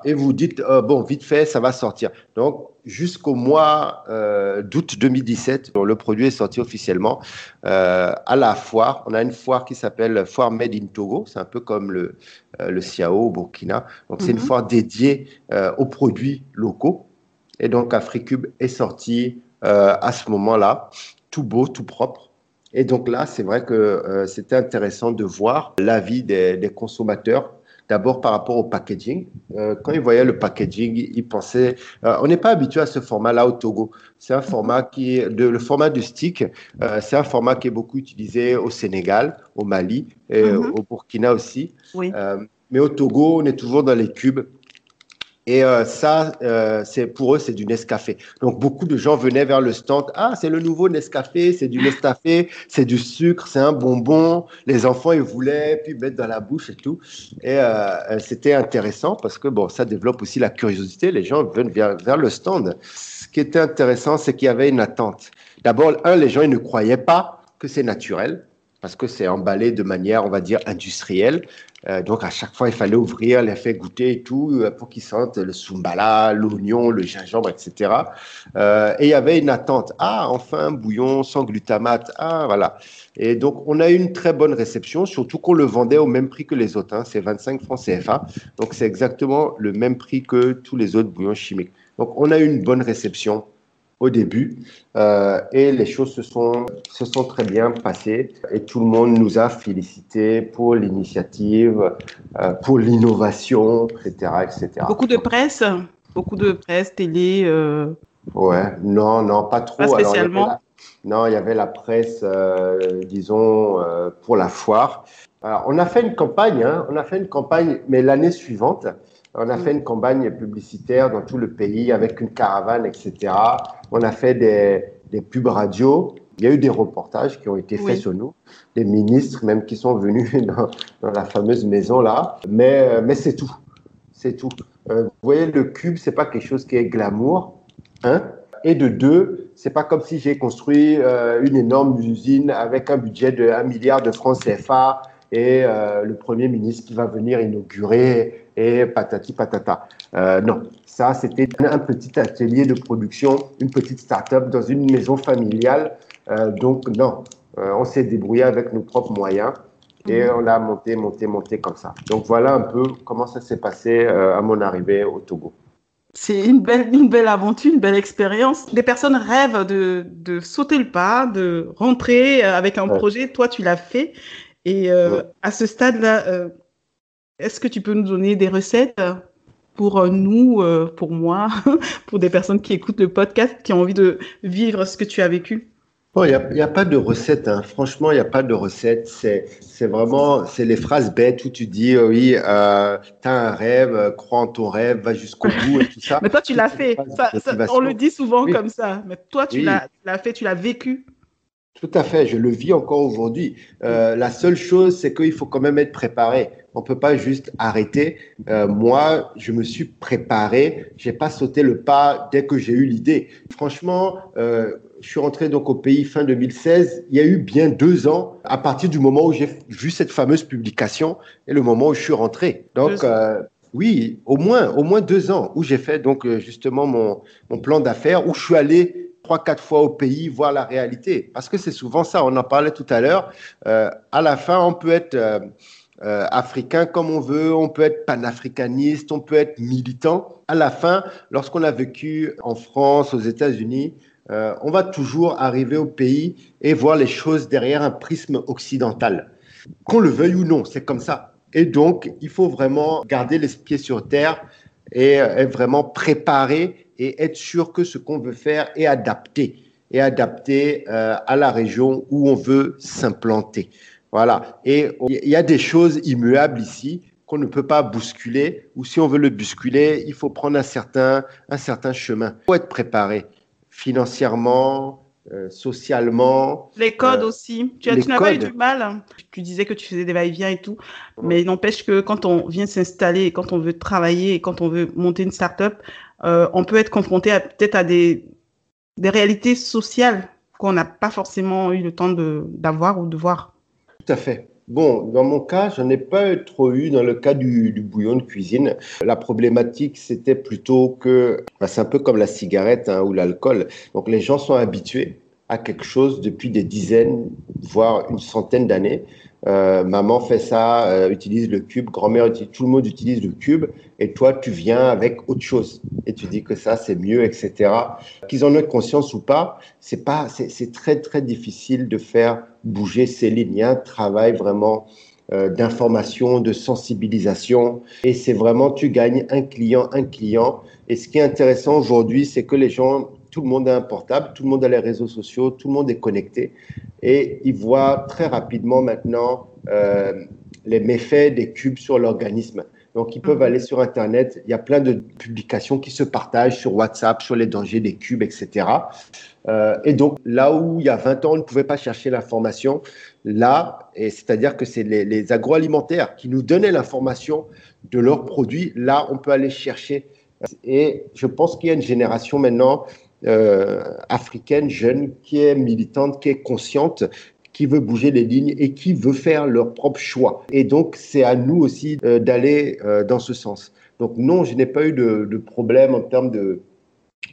Et vous dites, euh, bon, vite fait, ça va sortir. Donc, jusqu'au mois euh, d'août 2017, le produit est sorti officiellement euh, à la foire. On a une foire qui s'appelle Foire Made in Togo. C'est un peu comme le, le Ciao au Burkina. Donc, c'est une mhm. foire dédiée aux produits locaux. Et donc, AfriCube est sorti à ce moment-là, tout beau, tout propre. Et donc là, c'est vrai que c'était intéressant de voir l'avis des, des consommateurs D'abord par rapport au packaging. Euh, quand ils voyaient le packaging, ils pensaient. Euh, on n'est pas habitué à ce format-là au Togo. C'est un format qui est de, le format du stick. Euh, c'est un format qui est beaucoup utilisé au Sénégal, au Mali et mhm. au Burkina aussi. Oui. mais au Togo, on est toujours dans les cubes. Et euh, ça, euh, c'est pour eux, c'est du Nescafé. Donc beaucoup de gens venaient vers le stand. Ah, c'est le nouveau Nescafé, c'est du Nescafé, c'est du sucre, c'est un bonbon. Les enfants, ils voulaient puis mettre dans la bouche et tout. Et euh, c'était intéressant parce que bon, ça développe aussi la curiosité. Les gens viennent vers, vers le stand. Ce qui était intéressant, c'est qu'il y avait une attente. D'abord, un, les gens, ils ne croyaient pas que c'est naturel parce que c'est emballé de manière, on va dire, industrielle. Euh, donc à chaque fois, il fallait ouvrir, les faire goûter et tout euh, pour qu'ils sentent le sumbala, l'oignon, le gingembre, etc. Euh, et il y avait une attente. Ah, enfin, bouillon sans glutamate. Ah, voilà. Et donc on a eu une très bonne réception, surtout qu'on le vendait au même prix que les autres. Hein. C'est 25 francs CFA. Donc c'est exactement le même prix que tous les autres bouillons chimiques. Donc on a eu une bonne réception au début euh, et les choses se sont, se sont très bien passées et tout le monde nous a félicité pour l'initiative, euh, pour l'innovation, etc., etc. Beaucoup de presse, beaucoup de presse, télé. Euh... Ouais, non, non, pas trop. Pas spécialement. non, il y avait la presse, disons, pour la foire. Alors, on a fait une campagne, hein, on a fait une campagne, mais l'année suivante, on a fait une campagne publicitaire dans tout le pays avec une caravane, etc. On a fait des, des pubs radio. Il y a eu des reportages qui ont été faits sur nous, des ministres même qui sont venus dans, dans la fameuse maison là. Mais, mais c'est tout. C'est tout. Euh, vous voyez, le cube, c'est pas quelque chose qui est glamour. Hein et de deux, c'est pas comme si j'ai construit euh, une énorme usine avec un budget de 1 milliard de francs CFA et euh, le Premier ministre qui va venir inaugurer et patati patata. Euh, non, ça c'était un petit atelier de production, une petite start-up dans une maison familiale. Euh, donc non, on s'est débrouillé avec nos propres moyens et mhm. on a monté, monté, monté comme ça. Donc voilà un peu comment ça s'est passé à mon arrivée au Togo. C'est une belle, une belle aventure, une belle expérience. Des personnes rêvent de, de sauter le pas, de rentrer avec un projet. Toi, tu l'as fait. Et euh, à ce stade-là, euh, est-ce que tu peux nous donner des recettes pour euh, nous, pour moi, pour des personnes qui écoutent le podcast, qui ont envie de vivre ce que tu as vécu? Bon, il n'y a, pas de recette. Hein. Franchement, il n'y a pas de recette. C'est, c'est vraiment, c'est les phrases bêtes où tu dis, oui, euh, tu as un rêve, crois en ton rêve, va jusqu'au bout et tout ça. Mais toi, tu l'as fait. on le dit souvent comme ça. Mais toi, tu l'as fait, tu l'as vécu. Tout à fait, je le vis encore aujourd'hui. Euh, la seule chose, c'est qu'il faut quand même être préparé. On peut pas juste arrêter. Euh, moi, je me suis préparé. J'ai pas sauté le pas dès que j'ai eu l'idée. Franchement, euh, je suis rentré donc au pays fin 2016. Il y a eu bien deux ans à partir du moment où j'ai vu cette fameuse publication et le moment où je suis rentré. Donc euh, oui, au moins, au moins deux ans où j'ai fait donc euh, justement mon, mon plan d'affaires, où je suis allé trois, quatre fois au pays, voir la réalité. Parce que c'est souvent ça, on en parlait tout à l'heure. Euh, à la fin, on peut être euh, euh, africain comme on veut, on peut être panafricaniste, on peut être militant. À la fin, lorsqu'on a vécu en France, aux États-Unis, on va toujours arriver au pays et voir les choses derrière un prisme occidental. Qu'on le veuille ou non, c'est comme ça. Et donc, il faut vraiment garder les pieds sur terre et, et vraiment préparer et être sûr que ce qu'on veut faire est adapté, est adapté euh, à la région où on veut s'implanter. Voilà. Et il y a des choses immuables ici qu'on ne peut pas bousculer, ou si on veut le bousculer, il faut prendre un certain, un certain chemin. Il faut être préparé financièrement, euh, socialement. Les codes euh, aussi. Tu, n'as pas eu du mal. Tu disais que tu faisais des va-et-vient et tout. Mais n'empêche que quand on vient s'installer, quand on veut travailler, quand on veut monter une start-up, euh, on peut être confronté peut-être à des, des réalités sociales qu'on n'a pas forcément eu le temps d'avoir ou de voir. Tout à fait. Bon, dans mon cas, je n'ai pas trop eu dans le cas du, bouillon de cuisine. La problématique, c'était plutôt que bah, c'est un peu comme la cigarette hein, ou l'alcool. Donc les gens sont habitués à quelque chose depuis des dizaines, voire une centaine d'années. Euh, maman fait ça, euh, utilise le cube, grand-mère utilise, tout le monde utilise le cube, et toi tu viens avec autre chose et tu dis que ça c'est mieux, etc. Qu'ils en aient conscience ou pas, c'est pas, c'est très très difficile de faire bouger ces lignes. Il y a un travail vraiment euh, d'information, de sensibilisation, et c'est vraiment tu gagnes un client, un client. Et ce qui est intéressant aujourd'hui, c'est que les gens tout le monde a un portable, tout le monde a les réseaux sociaux, tout le monde est connecté et ils voient très rapidement maintenant euh, les méfaits des cubes sur l'organisme. Donc, ils peuvent mhm. aller sur Internet. Il y a plein de publications qui se partagent sur WhatsApp sur les dangers des cubes, etc. Euh, et donc, là où il y a 20 ans, on ne pouvait pas chercher l'information, là, et c'est-à-dire que c'est les, les, agroalimentaires qui nous donnaient l'information de leurs produits, là, on peut aller chercher. Et je pense qu'il y a une génération maintenant euh, africaine, jeune, qui est militante, qui est consciente, qui veut bouger les lignes et qui veut faire leur propre choix. Et donc, c'est à nous aussi euh, d'aller euh, dans ce sens. Donc, non, je n'ai pas eu de, de problème en termes de,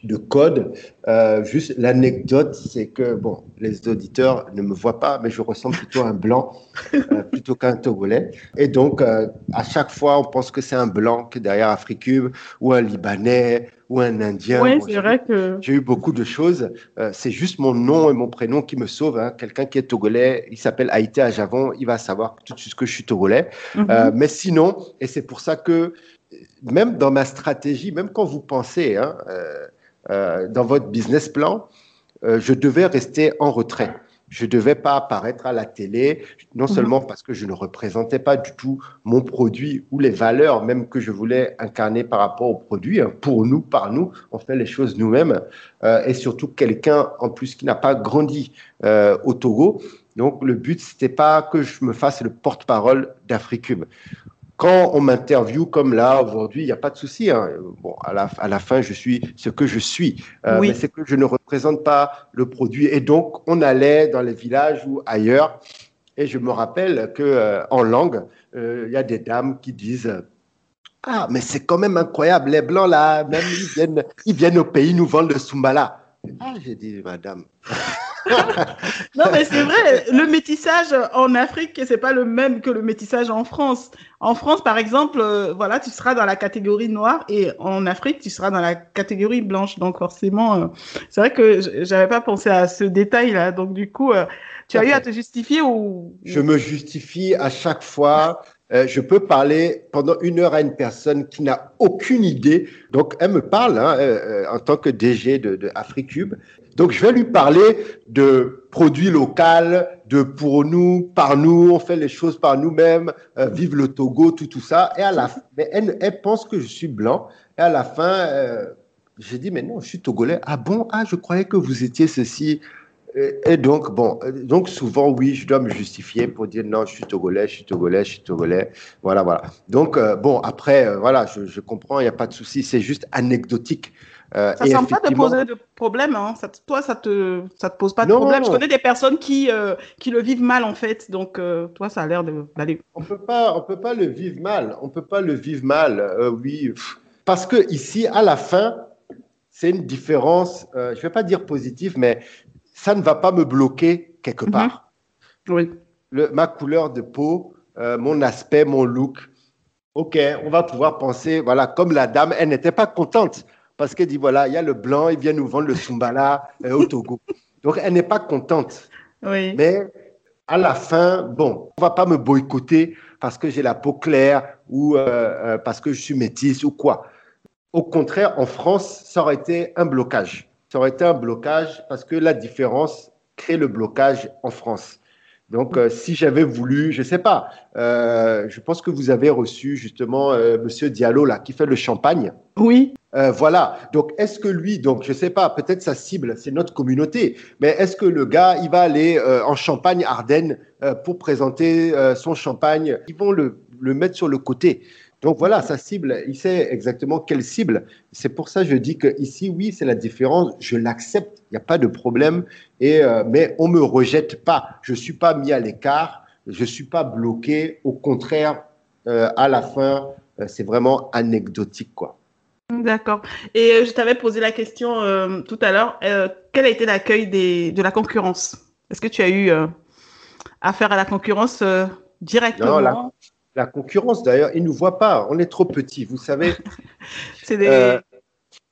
de code. Euh, juste l'anecdote, c'est que, bon, les auditeurs ne me voient pas, mais je ressemble plutôt à un blanc euh, plutôt qu'un Togolais. Et donc, euh, à chaque fois, on pense que c'est un blanc qui est derrière Africube ou un Libanais ou un Indien. Oui, c'est vrai que. J'ai eu beaucoup de choses. c'est juste mon nom et mon prénom qui me sauvent. Hein. Quelqu'un qui est Togolais, il s'appelle Haïté Ajavon, il va savoir tout de suite que je suis Togolais. Mhm. mais sinon, et c'est pour ça que même dans ma stratégie, même quand vous pensez, hein, euh, dans votre business plan, euh, je devais rester en retrait. Je ne devais pas apparaître à la télé, non mhm. seulement parce que je ne représentais pas du tout mon produit ou les valeurs même que je voulais incarner par rapport au produit. Hein. Pour nous, par nous, on fait les choses nous-mêmes. Euh, et surtout quelqu'un en plus qui n'a pas grandi au Togo. Donc le but, c'était pas que je me fasse le porte-parole d'Africube. Quand on m'interviewe comme là aujourd'hui, il n'y a pas de souci. Hein. Bon, à la, à la, fin, je suis ce que je suis, euh, mais c'est que je ne représente pas le produit. Et donc, on allait dans les villages ou ailleurs. Et je me rappelle que euh, en langue, euh, il y a des dames qui disent ah, mais c'est quand même incroyable, les blancs là, même ils viennent, ils viennent au pays nous vendent le sumbala. Ah, j'ai dit, madame. Non, mais c'est vrai, le métissage en Afrique, c'est pas le même que le métissage en France. En France, par exemple, euh, voilà, tu seras dans la catégorie noire et en Afrique, tu seras dans la catégorie blanche. Donc, forcément, euh, c'est vrai que j'avais pas pensé à ce détail-là. Donc, du coup, euh, tu as eu à te justifier ou? Je me justifie à chaque fois. je peux parler pendant une heure à une personne qui n'a aucune idée. Donc, elle me parle hein, en tant que DG de, de. Donc, je vais lui parler de produits locaux, de pour nous, par nous, on fait les choses par nous-mêmes, euh, vive le Togo, tout, tout ça. Et à la fin, elle, pense que je suis blanc. Et à la fin, euh, j'ai dit, mais non, je suis togolais. Ah bon? Ah, je croyais que vous étiez ceci. Et, donc, bon, donc souvent, oui, je dois me justifier pour dire non, je suis togolais, je suis togolais, je suis togolais. Voilà, voilà. Donc, euh, bon, après, euh, voilà, je, je comprends, il n'y a pas de souci, c'est juste anecdotique. Euh, ça ne semble pas te poser de problème. Hein. Ça, toi, ça te, ça te pose pas de problème. Je connais des personnes qui, euh, qui le vivent mal, en fait. Donc, euh, toi, ça a l'air d'aller. On peut pas, on peut pas le vivre mal. On peut pas le vivre mal. oui. Parce que ici, à la fin, c'est une différence, je ne vais pas dire positive, mais ça ne va pas me bloquer quelque mhm. part. Oui. Le, ma couleur de peau, mon aspect, mon look. OK, on va pouvoir penser, voilà, comme la dame, elle n'était pas contente parce qu'elle dit voilà, il y a le blanc, il vient nous vendre le Sumbala euh, au Togo. Donc elle n'est pas contente. Oui. Mais à la fin, bon, on va pas me boycotter parce que j'ai la peau claire ou euh, euh, parce que je suis métisse ou quoi. Au contraire, en France, ça aurait été un blocage. Ça aurait été un blocage parce que la différence crée le blocage en France. Donc, si j'avais voulu, je sais pas, je pense que vous avez reçu justement Monsieur Diallo là, qui fait le champagne. Oui. Euh, voilà. Donc, est-ce que lui, donc je sais pas, peut-être sa cible, c'est notre communauté, mais est-ce que le gars, il va aller euh, en Champagne Ardennes euh, pour présenter son champagne? Ils vont le, le, mettre sur le côté. Donc voilà, sa cible, il sait exactement quelle cible. C'est pour ça que je dis que ici, oui, c'est la différence. Je l'accepte, il n'y a pas de problème. Et mais on me rejette pas. Je suis pas mis à l'écart. Je ne suis pas bloqué. Au contraire, à la fin, c'est vraiment anecdotique, quoi. D'accord. Et je t'avais posé la question tout à l'heure. quel a été l'accueil de la concurrence? Est-ce que tu as eu affaire à la concurrence directement non, la, concurrence, d'ailleurs, ils ne nous voient pas. On est trop petits, vous savez. c'est des...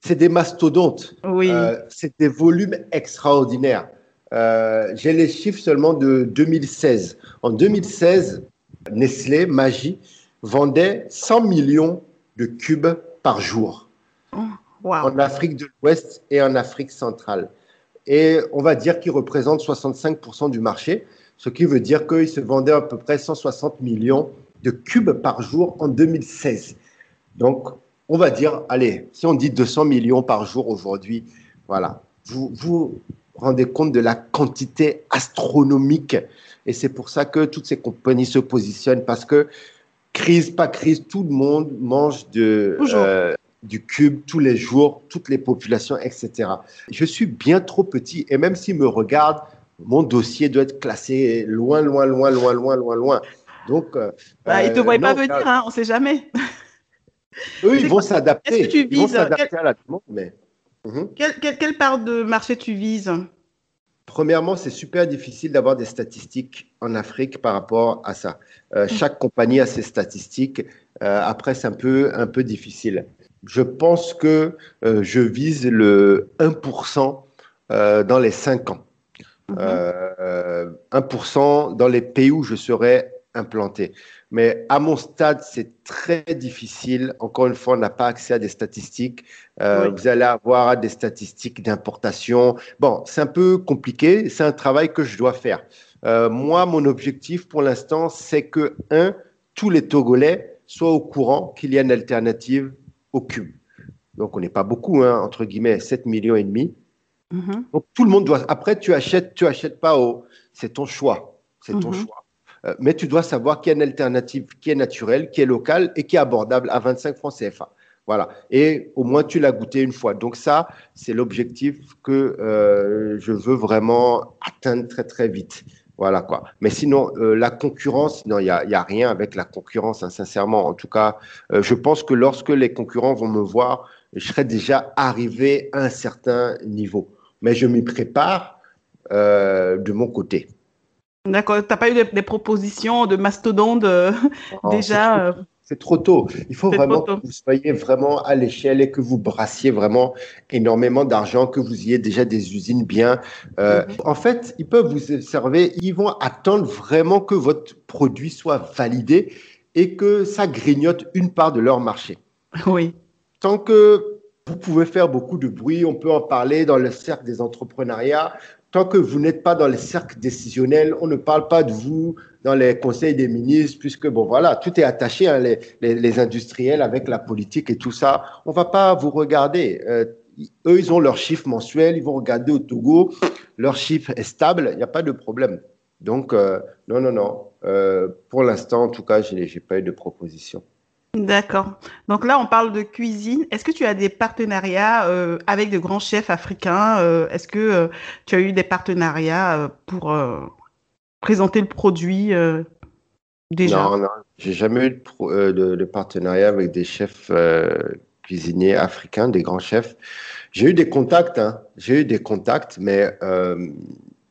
c'est des mastodontes. Oui. c'est des volumes extraordinaires. Euh, j'ai les chiffres seulement de 2016. En 2016, Nestlé, Magie, vendait 100 millions de cubes par jour oh, en Afrique de l'Ouest et en Afrique centrale. Et on va dire qu'ils représentent 65% du marché, ce qui veut dire qu'ils se vendaient à peu près 160 millions de cubes par jour en 2016. Donc, on va dire, allez, si on dit 200 millions par jour aujourd'hui, voilà, vous, vous rendez compte de la quantité astronomique. Et c'est pour ça que toutes ces compagnies se positionnent parce que crise, pas crise, tout le monde mange de, euh, du cube tous les jours, toutes les populations, etc. Je suis bien trop petit et même s'ils me regardent, mon dossier doit être classé loin, loin, loin, loin, loin, loin, loin. Donc, euh, bah, ils ne te voient pas venir, hein, on ne sait jamais. Eux, ils vont s'adapter. Est-ce que tu vises à la demande, mais. Quelle, part de marché tu vises Premièrement, c'est super difficile d'avoir des statistiques en Afrique par rapport à ça. Euh, mhm. chaque compagnie a ses statistiques. Euh, après, c'est un peu, un peu difficile. Je pense que euh, je vise le 1% dans les 5 ans. 1% mhm. dans les pays où je serai implanté. Mais à mon stade, c'est très difficile. Encore une fois, on n'a pas accès à des statistiques. Euh, vous allez avoir des statistiques d'importation. Bon, c'est un peu compliqué. C'est un travail que je dois faire. Euh, moi, mon objectif pour l'instant, c'est que, un, tous les Togolais soient au courant qu'il y a une alternative au cube. Donc, on n'est pas beaucoup, hein, entre guillemets, 7 millions et demi. Mm-hmm. Donc, tout le monde doit. Après, tu achètes, tu achètes pas au. C'est ton choix. C'est ton mm-hmm. choix. Euh, mais tu dois savoir qu'il y a une alternative qui est naturelle, qui est locale et qui est abordable à 25 francs CFA. Voilà. Et au moins, tu l'as goûté une fois. Donc ça, c'est l'objectif que euh, je veux vraiment atteindre très, très vite. Voilà quoi. Mais sinon, euh, la concurrence, non, il n'y a, y a, rien avec la concurrence, hein, sincèrement. En tout cas, je pense que lorsque les concurrents vont me voir, je serai déjà arrivé à un certain niveau. Mais je m'y prépare de mon côté. D'accord. Tu n'as pas eu des, propositions de mastodontes euh, oh, déjà euh? C'est trop tôt. Il faut vraiment que vous soyez vraiment à l'échelle et que vous brassiez vraiment énormément d'argent, que vous ayez déjà des usines bien. Euh, mhm. En fait, ils peuvent vous observer, ils vont attendre vraiment que votre produit soit validé et que ça grignote une part de leur marché. Oui. Tant que vous pouvez faire beaucoup de bruit, on peut en parler dans le cercle des entrepreneuriats, tant que vous n'êtes pas dans les cercles décisionnels, on ne parle pas de vous dans les conseils des ministres, puisque, bon, voilà, tout est attaché, hein, les, les, industriels avec la politique et tout ça. On va pas vous regarder. Euh, eux, ils ont leur chiffre mensuel, ils vont regarder au Togo, leur chiffre est stable, il n'y a pas de problème. Donc, euh, non, non, non. Euh, pour l'instant, en tout cas, je n'ai pas eu de proposition. D'accord. Donc là, on parle de cuisine. Est-ce que tu as des partenariats euh, avec de grands chefs africains euh, Est-ce que euh, tu as eu des partenariats pour présenter le produit déjà? Non, non. J'ai jamais eu de, partenariat avec des chefs cuisiniers africains, des grands chefs. J'ai eu des contacts, hein. j'ai eu des contacts, mais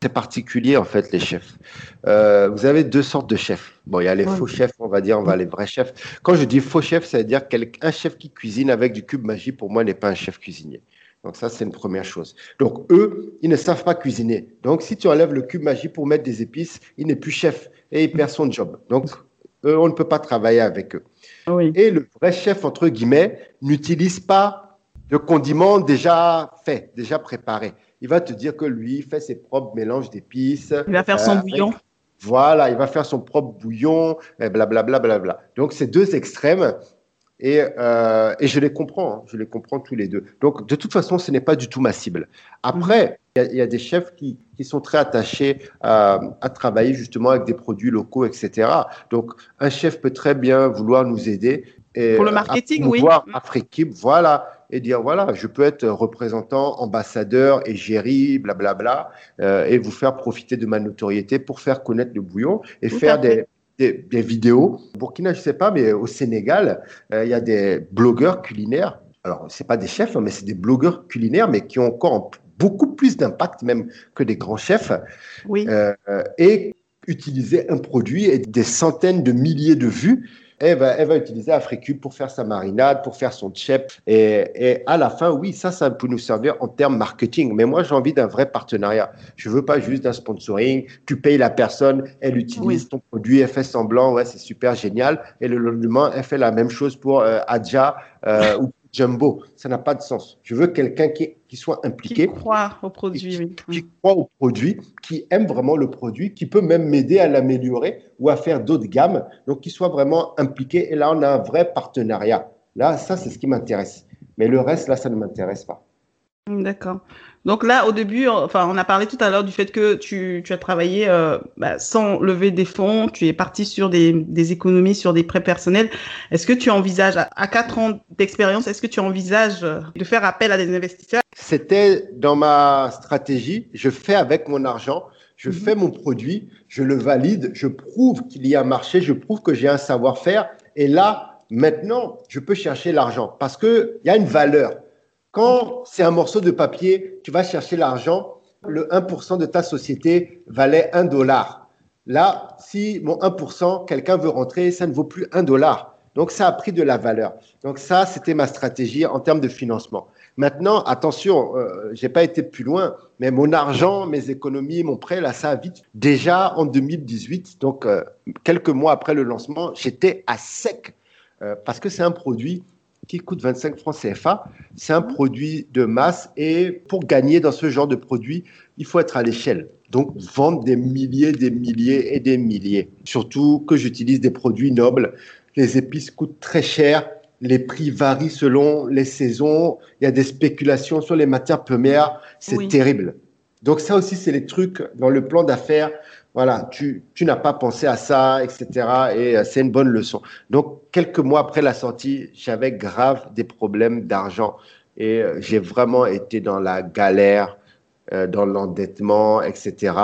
c'est particulier en fait les chefs. Euh, vous avez deux sortes de chefs. Bon, il y a les faux chefs, on va dire, on va les vrais chefs. Quand je dis faux chef, ça veut dire qu'un chef qui cuisine avec du cube magie, pour moi, n'est pas un chef cuisinier. Donc ça, c'est une première chose. Donc eux, ils ne savent pas cuisiner. Donc si tu enlèves le cube magie pour mettre des épices, il n'est plus chef et il perd son job. Donc eux, on ne peut pas travailler avec eux. Et le vrai chef, entre guillemets, n'utilise pas de condiments déjà faits, déjà préparés il va te dire que lui fait ses propres mélanges d'épices. Il va faire son euh, bouillon. Voilà, il va faire son propre bouillon, blablabla. Bla, bla, bla, Donc, c'est deux extrêmes. Et, euh, et, je les comprends, hein. je les comprends tous les deux. Donc, de toute façon, ce n'est pas du tout ma cible. Après, il y, a des chefs qui, qui sont très attachés à, à, travailler justement avec des produits locaux, etc. Donc, un chef peut très bien vouloir nous aider Et Pour le marketing, oui. Afrique, voilà et dire voilà, je peux être représentant, ambassadeur, égérie, blablabla, euh, et vous faire profiter de ma notoriété pour faire connaître le bouillon et faire des, des, vidéos. Au Burkina, je sais pas, mais au Sénégal, euh, il y a des blogueurs culinaires. Alors, c'est pas des chefs, hein, mais c'est des blogueurs culinaires, mais qui ont encore beaucoup plus d'impact même que des grands chefs. Oui. Euh, et utiliser un produit et des centaines de milliers de vues elle va, elle va utiliser Africube pour faire sa marinade, pour faire son chef. Et, et, à la fin, oui, ça, ça peut nous servir en termes marketing. Mais moi, j'ai envie d'un vrai partenariat. Je veux pas juste d'un sponsoring. Tu payes la personne, elle utilise ton produit, elle fait semblant, ouais, c'est super génial. Et le lendemain, elle fait la même chose pour euh, Adja euh, ou jumbo. Ça n'a pas de sens. Je veux quelqu'un qui, qui, soit impliqué. Qui croit au produit, qui, croit au produit, qui aime vraiment le produit, qui peut même m'aider à l'améliorer ou à faire d'autres gammes. Donc, qui soit vraiment impliqué. Et là, on a un vrai partenariat. Là, ça, c'est ce qui m'intéresse. Mais le reste, là, ça ne m'intéresse pas. D'accord. Donc là, au début, enfin, on a parlé tout à l'heure du fait que tu, tu as travaillé euh, bah, sans lever des fonds, tu es parti sur des, des économies, sur des prêts personnels. Est-ce que tu envisages, à, quatre ans d'expérience, est-ce que tu envisages de faire appel à des investisseurs? C'était dans ma stratégie. Je fais avec mon argent, je mhm. fais mon produit, je le valide, je prouve qu'il y a un marché, je prouve que j'ai un savoir-faire. Et là, maintenant, je peux chercher l'argent parce qu'il y a une valeur. Quand c'est un morceau de papier, tu vas chercher l'argent, le 1% de ta société valait 1 dollar. Là, si mon 1%, quelqu'un veut rentrer, ça ne vaut plus 1 dollar. Donc, ça a pris de la valeur. Donc, ça, c'était ma stratégie en termes de financement. Maintenant, attention, euh, j'ai pas été plus loin, mais mon argent, mes économies, mon prêt, là, ça a vite. Déjà en 2018, donc euh, quelques mois après le lancement, j'étais à sec euh, parce que c'est un produit qui coûte 25 francs CFA. C'est un produit de masse et pour gagner dans ce genre de produit, il faut être à l'échelle. Donc vendre des milliers, des milliers et des milliers. Surtout que j'utilise des produits nobles. Les épices coûtent très cher. Les prix varient selon les saisons. Il y a des spéculations sur les matières premières. C'est terrible. Donc ça aussi, c'est les trucs dans le plan d'affaires voilà, tu, tu n'as pas pensé à ça, etc. Et euh, c'est une bonne leçon. Donc, quelques mois après la sortie, j'avais grave des problèmes d'argent et euh, j'ai vraiment été dans la galère, euh, dans l'endettement, etc.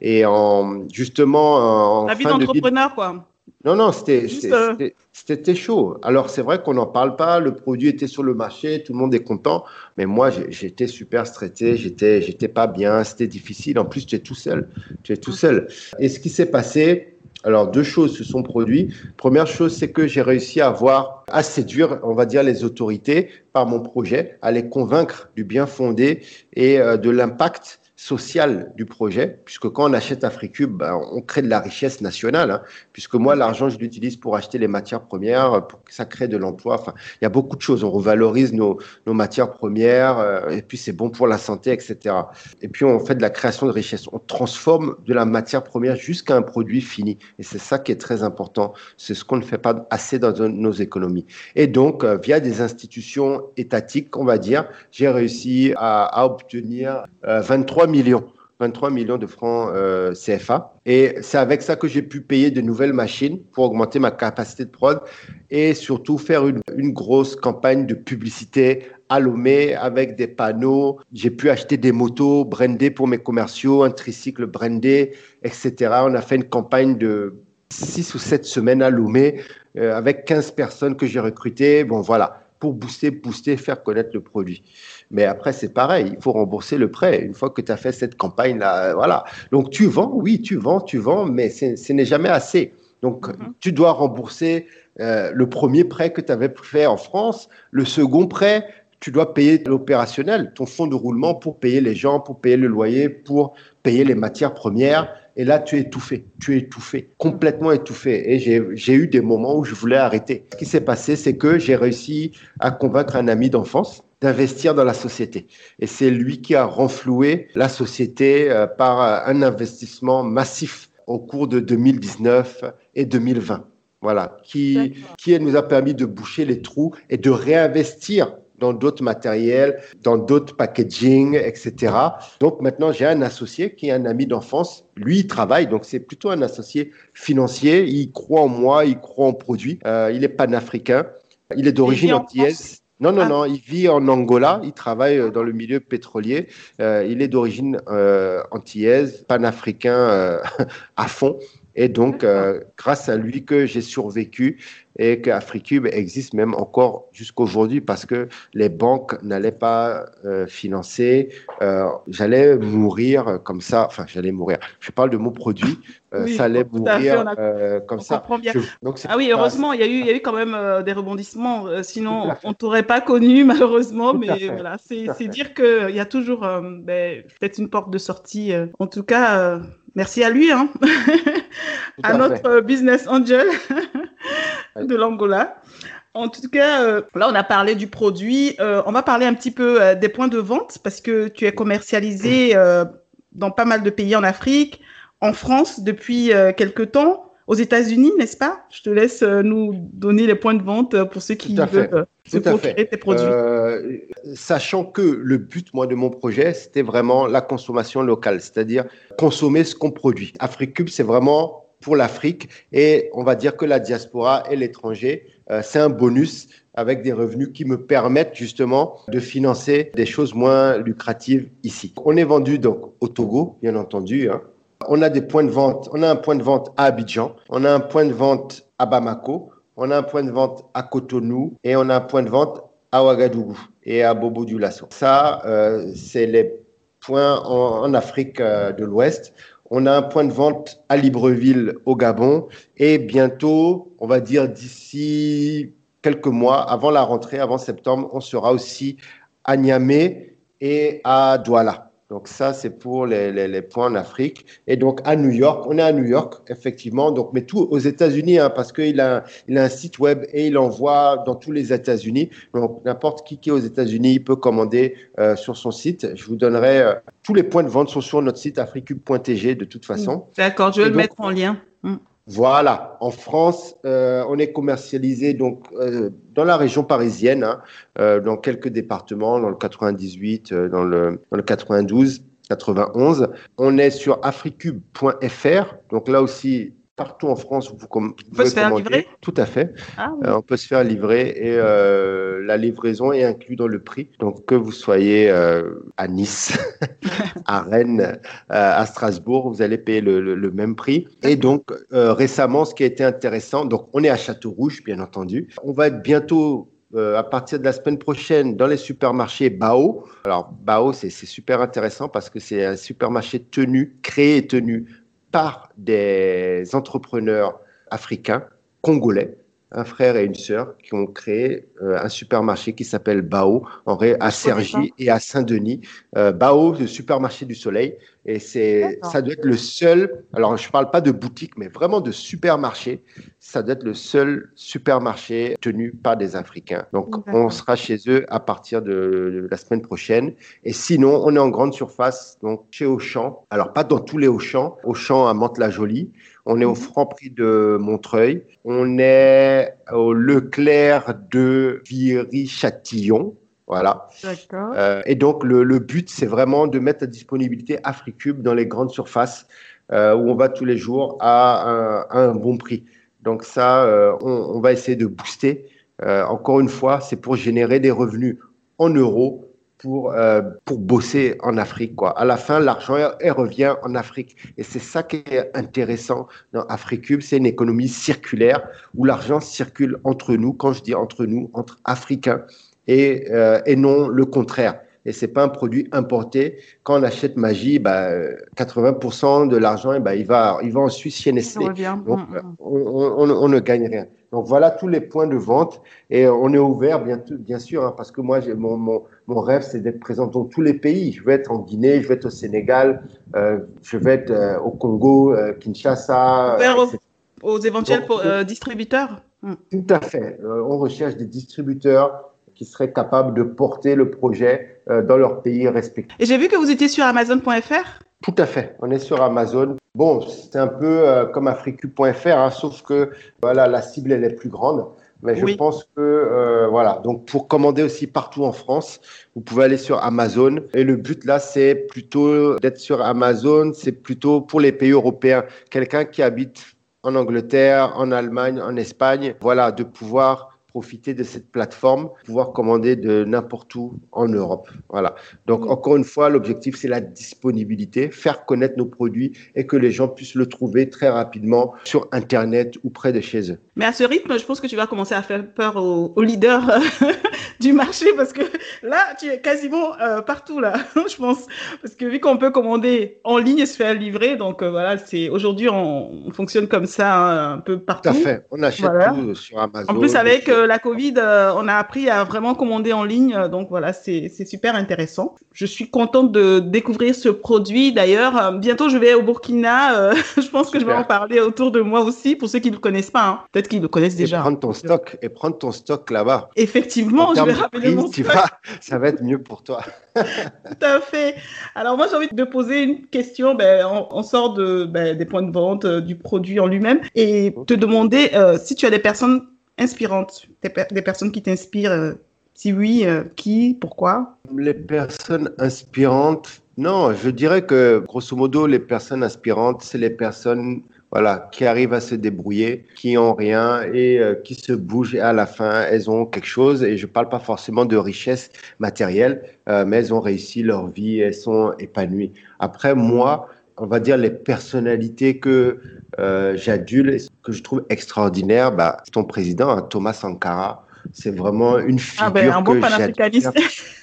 Et en, justement, en. La vie d'entrepreneur, quoi. Non, non, euh, c'était chaud. Alors, c'est vrai qu'on n'en parle pas. Le produit était sur le marché, tout le monde est content. Mais moi, j'étais super stressé, j'étais, j'étais pas bien, c'était difficile. En plus, tu es tout seul. Tu es tout seul. Et ce qui s'est passé, alors deux choses se sont produites. Première chose, c'est que j'ai réussi à avoir, à séduire, on va dire, les autorités par mon projet, à les convaincre du bien fondé et euh, de l'impact social du projet, puisque quand on achète Africube, ben, on crée de la richesse nationale, hein, puisque moi, l'argent, je l'utilise pour acheter les matières premières, pour que ça crée de l'emploi. Enfin, il y a beaucoup de choses. On revalorise nos, nos matières premières, euh, et puis c'est bon pour la santé, etc. Et puis, on fait de la création de richesse. On transforme de la matière première jusqu'à un produit fini. Et c'est ça qui est très important. C'est ce qu'on ne fait pas assez dans nos économies. Et donc, euh, via des institutions étatiques, on va dire, j'ai réussi à, obtenir 23 euh, millions. 23 millions de francs euh, CFA. Et c'est avec ça que j'ai pu payer de nouvelles machines pour augmenter ma capacité de prod et surtout faire une, grosse campagne de publicité à Lomé avec des panneaux. J'ai pu acheter des motos brandées pour mes commerciaux, un tricycle brandé, etc. On a fait une campagne de 6 ou 7 semaines à euh, avec 15 personnes que j'ai recrutées. Bon, voilà pour booster, booster, faire connaître le produit. Mais après, c'est pareil, il faut rembourser le prêt. Une fois que tu as fait cette campagne-là, voilà. Donc, tu vends, oui, tu vends, tu vends, mais ce n'est jamais assez. Donc, mhm. tu dois rembourser euh, le premier prêt que tu avais fait en France, le second prêt, tu dois payer l'opérationnel, ton fonds de roulement pour payer les gens, pour payer le loyer, pour payer les matières premières. Et là, tu es étouffé, tu es étouffé, complètement étouffé. Et j'ai eu des moments où je voulais arrêter. Ce qui s'est passé, c'est que j'ai réussi à convaincre un ami d'enfance d'investir dans la société. Et c'est lui qui a renfloué la société euh, par euh, un investissement massif au cours de 2019 et 2020. Voilà, qui, qui nous a permis de boucher les trous et de réinvestir dans d'autres matériels, dans d'autres packaging, etc. Donc maintenant, j'ai un associé qui est un ami d'enfance. Lui, il travaille, donc c'est plutôt un associé financier. Il croit en moi, il croit en produit. Euh, il est panafricain. Il est d'origine antillaise. Non, non, ah. non, il vit en Angola, il travaille euh, dans le milieu pétrolier, euh, il est d'origine euh, antillaise, panafricain à fond. Et donc, grâce à lui que j'ai survécu et qu'Africube existe même encore jusqu'aujourd'hui parce que les banques n'allaient pas euh, financer. Euh, j'allais mourir comme ça. Enfin, j'allais mourir. Je parle de mon produit. Euh, ça allait mourir comme ça. ah oui, heureusement, il y, a eu, il y a eu quand même des rebondissements. sinon, on ne t'aurait pas connu, malheureusement. mais voilà, c'est dire qu'il y a toujours ben, peut-être une porte de sortie. en tout cas, merci à lui, hein. à, notre business angel de l'Angola. En tout cas, euh, là, on a parlé du produit. Euh, on va parler un petit peu euh, des points de vente parce que tu es commercialisé dans pas mal de pays en Afrique, en France depuis quelques temps, aux États-Unis, n'est-ce pas? Je te laisse nous donner les points de vente pour ceux qui veulent se procurer tes produits. sachant que le but, moi, de mon projet, c'était vraiment la consommation locale, c'est-à-dire consommer ce qu'on produit. AfriCube, c'est vraiment pour l'Afrique et on va dire que la diaspora et l'étranger, euh, c'est un bonus avec des revenus qui me permettent justement de financer des choses moins lucratives ici. On est vendu donc au Togo, bien entendu. Hein. On a des points de vente. On a un point de vente à Abidjan. On a un point de vente à Bamako. On a un point de vente à Cotonou et on a un point de vente à Ouagadougou et à Bobo du Lasso. Ça, euh, c'est les points en, Afrique euh, de l'Ouest. On a un point de vente à Libreville au Gabon et bientôt, on va dire d'ici quelques mois, avant la rentrée, avant septembre, on sera aussi à Niamey et à Douala. Donc ça, c'est pour les, les, points en Afrique. Et donc à New York, on est à New York, effectivement, donc, mais tout aux États-Unis, hein, parce qu'il a, il a un site web et il envoie dans tous les États-Unis. Donc n'importe qui qui est aux États-Unis peut commander euh, sur son site. Je vous donnerai, euh, tous les points de vente sont sur notre site africube.tg de toute façon. D'accord, je vais le mettre en lien. Voilà, en France, euh, on est commercialisé donc euh, dans la région parisienne, hein, euh, dans quelques départements, dans le 98, dans le, dans le 92, 91. On est sur africube.fr, donc là aussi partout en France vous, vous pouvez se faire livrer? Tout à fait. Ah euh, on peut se faire livrer et euh, la livraison est inclue dans le prix. Donc que vous soyez euh, à Nice, à Rennes, à Strasbourg, vous allez payer le, le, même prix. Et donc récemment, ce qui a été intéressant, donc on est à Château-Rouge, bien entendu. On va être bientôt à partir de la semaine prochaine dans les supermarchés Bao. Alors Bao, c'est super intéressant parce que c'est un supermarché tenu, créé et tenu par des entrepreneurs africains, congolais, un frère et une sœur qui ont créé un supermarché qui s'appelle Bao en à Cergy et à Saint-Denis. Euh, Bao, le supermarché du soleil. Et c'est, ça doit être le seul, alors je ne parle pas de boutique, mais vraiment de supermarché. Ça doit être le seul supermarché tenu par des Africains. Donc on sera chez eux à partir de, la semaine prochaine. Et sinon, on est en grande surface, donc chez Auchan. Alors pas dans tous les Auchan, Auchan à Mantes-la-Jolie. On est au mhm. Franprix de Montreuil. On est au Leclerc de Viry-Châtillon. Voilà. Euh, et donc, le, but, c'est vraiment de mettre à disponibilité AfriCube dans les grandes surfaces euh, où on va tous les jours à un, bon prix. Donc, ça, euh, on, va essayer de booster. encore une fois, c'est pour générer des revenus en euros pour, euh, pour bosser en Afrique. Quoi. À la fin, l'argent revient en Afrique. Et c'est ça qui est intéressant dans AfriCube, c'est une économie circulaire où l'argent circule entre nous, quand je dis entre nous, entre Africains, et, euh, et non le contraire. Et c'est pas un produit importé. Quand on achète Magie, bah, 80% de l'argent, bah, il, va, il va en Suisse chez Nestlé. Donc, mm, mm. on, on, on, ne gagne rien. Donc voilà tous les points de vente et on est ouvert bien, bien sûr hein, parce que moi mon, mon, mon, rêve c'est d'être présent dans tous les pays. Je vais être en Guinée, je vais être au Sénégal, euh, je vais être euh, au Congo, euh, Kinshasa. Ouvert aux, éventuels distributeurs? Hmm. Tout à fait. on recherche des distributeurs qui seraient capables de porter le projet dans leur pays respectif. Et j'ai vu que vous étiez sur Amazon.fr. Tout à fait. On est sur Amazon. Bon, c'est un peu euh, comme africu.fr, hein, sauf que voilà, la cible elle est plus grande. Mais je pense que euh, voilà. Donc pour commander aussi partout en France, vous pouvez aller sur Amazon. Et le but là, c'est plutôt d'être sur Amazon. C'est plutôt pour les pays européens. Quelqu'un qui habite en Angleterre, en Allemagne, en Espagne, voilà, de pouvoir profiter de cette plateforme, pouvoir commander de n'importe où en Europe. Voilà. Donc, encore une fois, l'objectif, c'est la disponibilité, faire connaître nos produits et que les gens puissent le trouver très rapidement sur Internet ou près de chez eux. Mais à ce rythme, je pense que tu vas commencer à faire peur aux, leaders du marché parce que là, tu es quasiment euh, partout, là, je pense. Parce que vu qu'on peut commander en ligne et se faire livrer, donc euh, voilà, c'est aujourd'hui, on, fonctionne comme ça hein, un peu partout. Tout à fait. On achète tout sur Amazon. En plus, avec euh, la Covid, on a appris à vraiment commander en ligne. Donc voilà, c'est super intéressant. Je suis contente de découvrir ce produit. D'ailleurs, bientôt, je vais au Burkina. je pense que je vais en parler autour de moi aussi pour ceux qui ne le connaissent pas. Hein. Peut-être qu'ils le connaissent déjà. Et prendre ton stock et prendre ton stock là-bas. Effectivement, je vais rappeler mon tu vas, ça va être mieux pour toi. Tout à fait. Alors moi, j'ai envie de poser une question. Ben, on, sort de, ben, des points de vente, euh, du produit en lui-même, et te demander euh, si tu as des personnes inspirantes, des, personnes qui t'inspirent. Euh, si oui, qui, pourquoi? Les personnes inspirantes, non, je dirais que grosso modo, les personnes inspirantes, c'est les personnes voilà, qui arrivent à se débrouiller, qui ont rien et euh, qui se bougent et à la fin, elles ont quelque chose. Et je parle pas forcément de richesse matérielle, euh, mais elles ont réussi leur vie, elles sont épanouies. Après, moi, on va dire les personnalités que euh, j'adule, que je trouve extraordinaires, bah, ton président, hein, Thomas Sankara, c'est vraiment une ah ben, figure que j'admire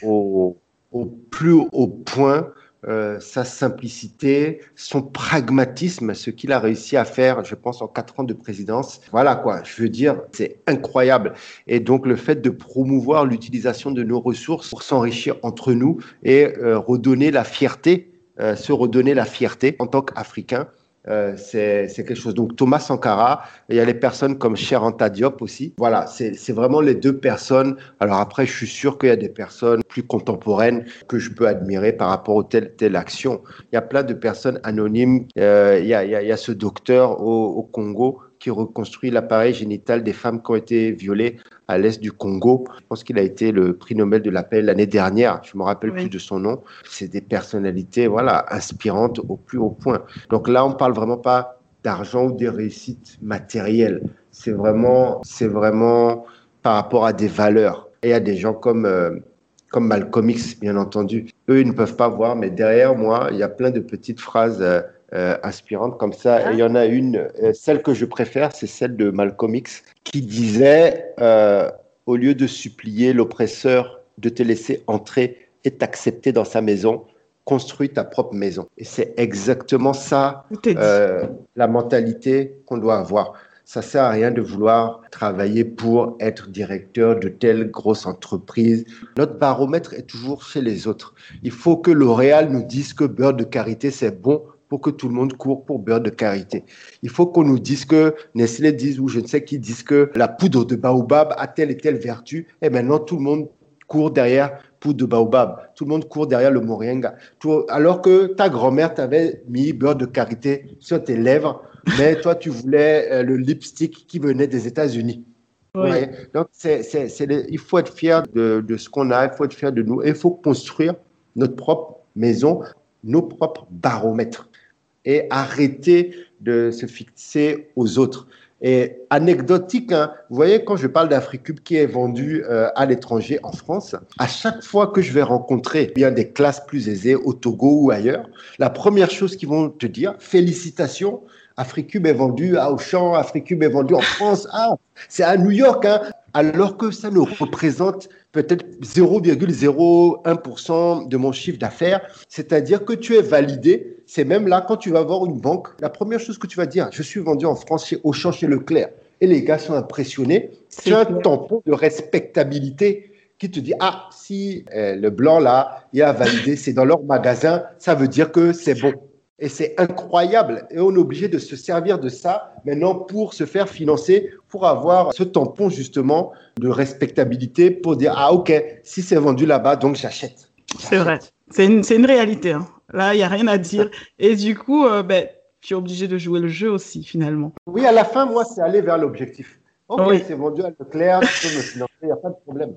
au, au plus haut point. Euh, sa simplicité, son pragmatisme, ce qu'il a réussi à faire, je pense, en quatre ans de présidence. Voilà quoi, je veux dire, c'est incroyable. Et donc le fait de promouvoir l'utilisation de nos ressources pour s'enrichir entre nous et euh, redonner la fierté, euh, se redonner la fierté en tant qu'Africain, euh, c'est quelque chose. Donc Thomas Sankara, il y a les personnes comme Cher Diop aussi. Voilà, c'est vraiment les deux personnes. Alors après, je suis sûr qu'il y a des personnes plus contemporaines que je peux admirer par rapport à telle telle action. Il y a plein de personnes anonymes. Euh, il, y a, il, y a, ce docteur au, au Congo qui reconstruit l'appareil génital des femmes qui ont été violées à l'est du Congo. Je pense qu'il a été le prix Nobel de la paix l'année dernière. Je me rappelle plus de son nom. C'est des personnalités, voilà, inspirantes au plus haut point. Donc là, on parle vraiment pas d'argent ou des réussites matérielles. C'est vraiment, c'est vraiment par rapport à des valeurs. Et il y a des gens comme euh, comme Malcolm X, bien entendu. Eux, ils ne peuvent pas voir, mais derrière moi, il y a plein de petites phrases. Euh, euh, inspirante comme ça. Et il y en a une, euh, celle que je préfère, c'est celle de Malcolm X, qui disait euh, Au lieu de supplier l'oppresseur de te laisser entrer et t'accepter dans sa maison, construis ta propre maison. Et c'est exactement ça, la mentalité qu'on doit avoir. Ça sert à rien de vouloir travailler pour être directeur de telle grosse entreprise. Notre baromètre est toujours chez les autres. Il faut que L'Oréal nous dise que beurre de karité, c'est bon pour que tout le monde court pour beurre de karité. Il faut qu'on nous dise que Nestlé dise ou je ne sais qui dise que la poudre de baobab a telle et telle vertu. Et maintenant, tout le monde court derrière poudre de baobab. Tout le monde court derrière le moringa. alors que ta grand-mère t'avait mis beurre de karité sur tes lèvres, mais toi, tu voulais euh, le lipstick qui venait des États-Unis. Donc, il faut être fier de, de ce qu'on a, il faut être fier de nous, et il faut construire notre propre maison, nos propres baromètres et arrêter de se fixer aux autres. Et anecdotique, hein, vous voyez, quand je parle d'Africube qui est vendu euh, à l'étranger en France, à chaque fois que je vais rencontrer bien des classes plus aisées au Togo ou ailleurs, la première chose qu'ils vont te dire, félicitations, Africube est vendu à Auchan, Africube est vendu en France, ah, c'est à New York, hein, alors que ça ne représente peut-être 0,01% de mon chiffre d'affaires. C'est-à-dire que tu es validé. C'est même là, quand tu vas voir une banque, la première chose que tu vas dire, je suis vendu en France chez Auchan, chez Leclerc. Et les gars sont impressionnés. As un tampon de respectabilité qui te dit, ah, si euh, le blanc là, il a validé, c'est dans leur magasin, ça veut dire que c'est bon. Et c'est incroyable. Et on est obligé de se servir de ça maintenant pour se faire financer, pour avoir ce tampon justement de respectabilité pour dire, ah ok, si c'est vendu là-bas, donc j'achète. C'est vrai. C'est une, une, réalité. Hein. Là, il n'y a rien à dire. Et du coup, euh, ben, tu es obligé de jouer le jeu aussi, finalement. Oui, à la fin, moi, c'est aller vers l'objectif. Ok, c'est vendu à Leclerc, tu peux me financer, il n'y a pas de problème.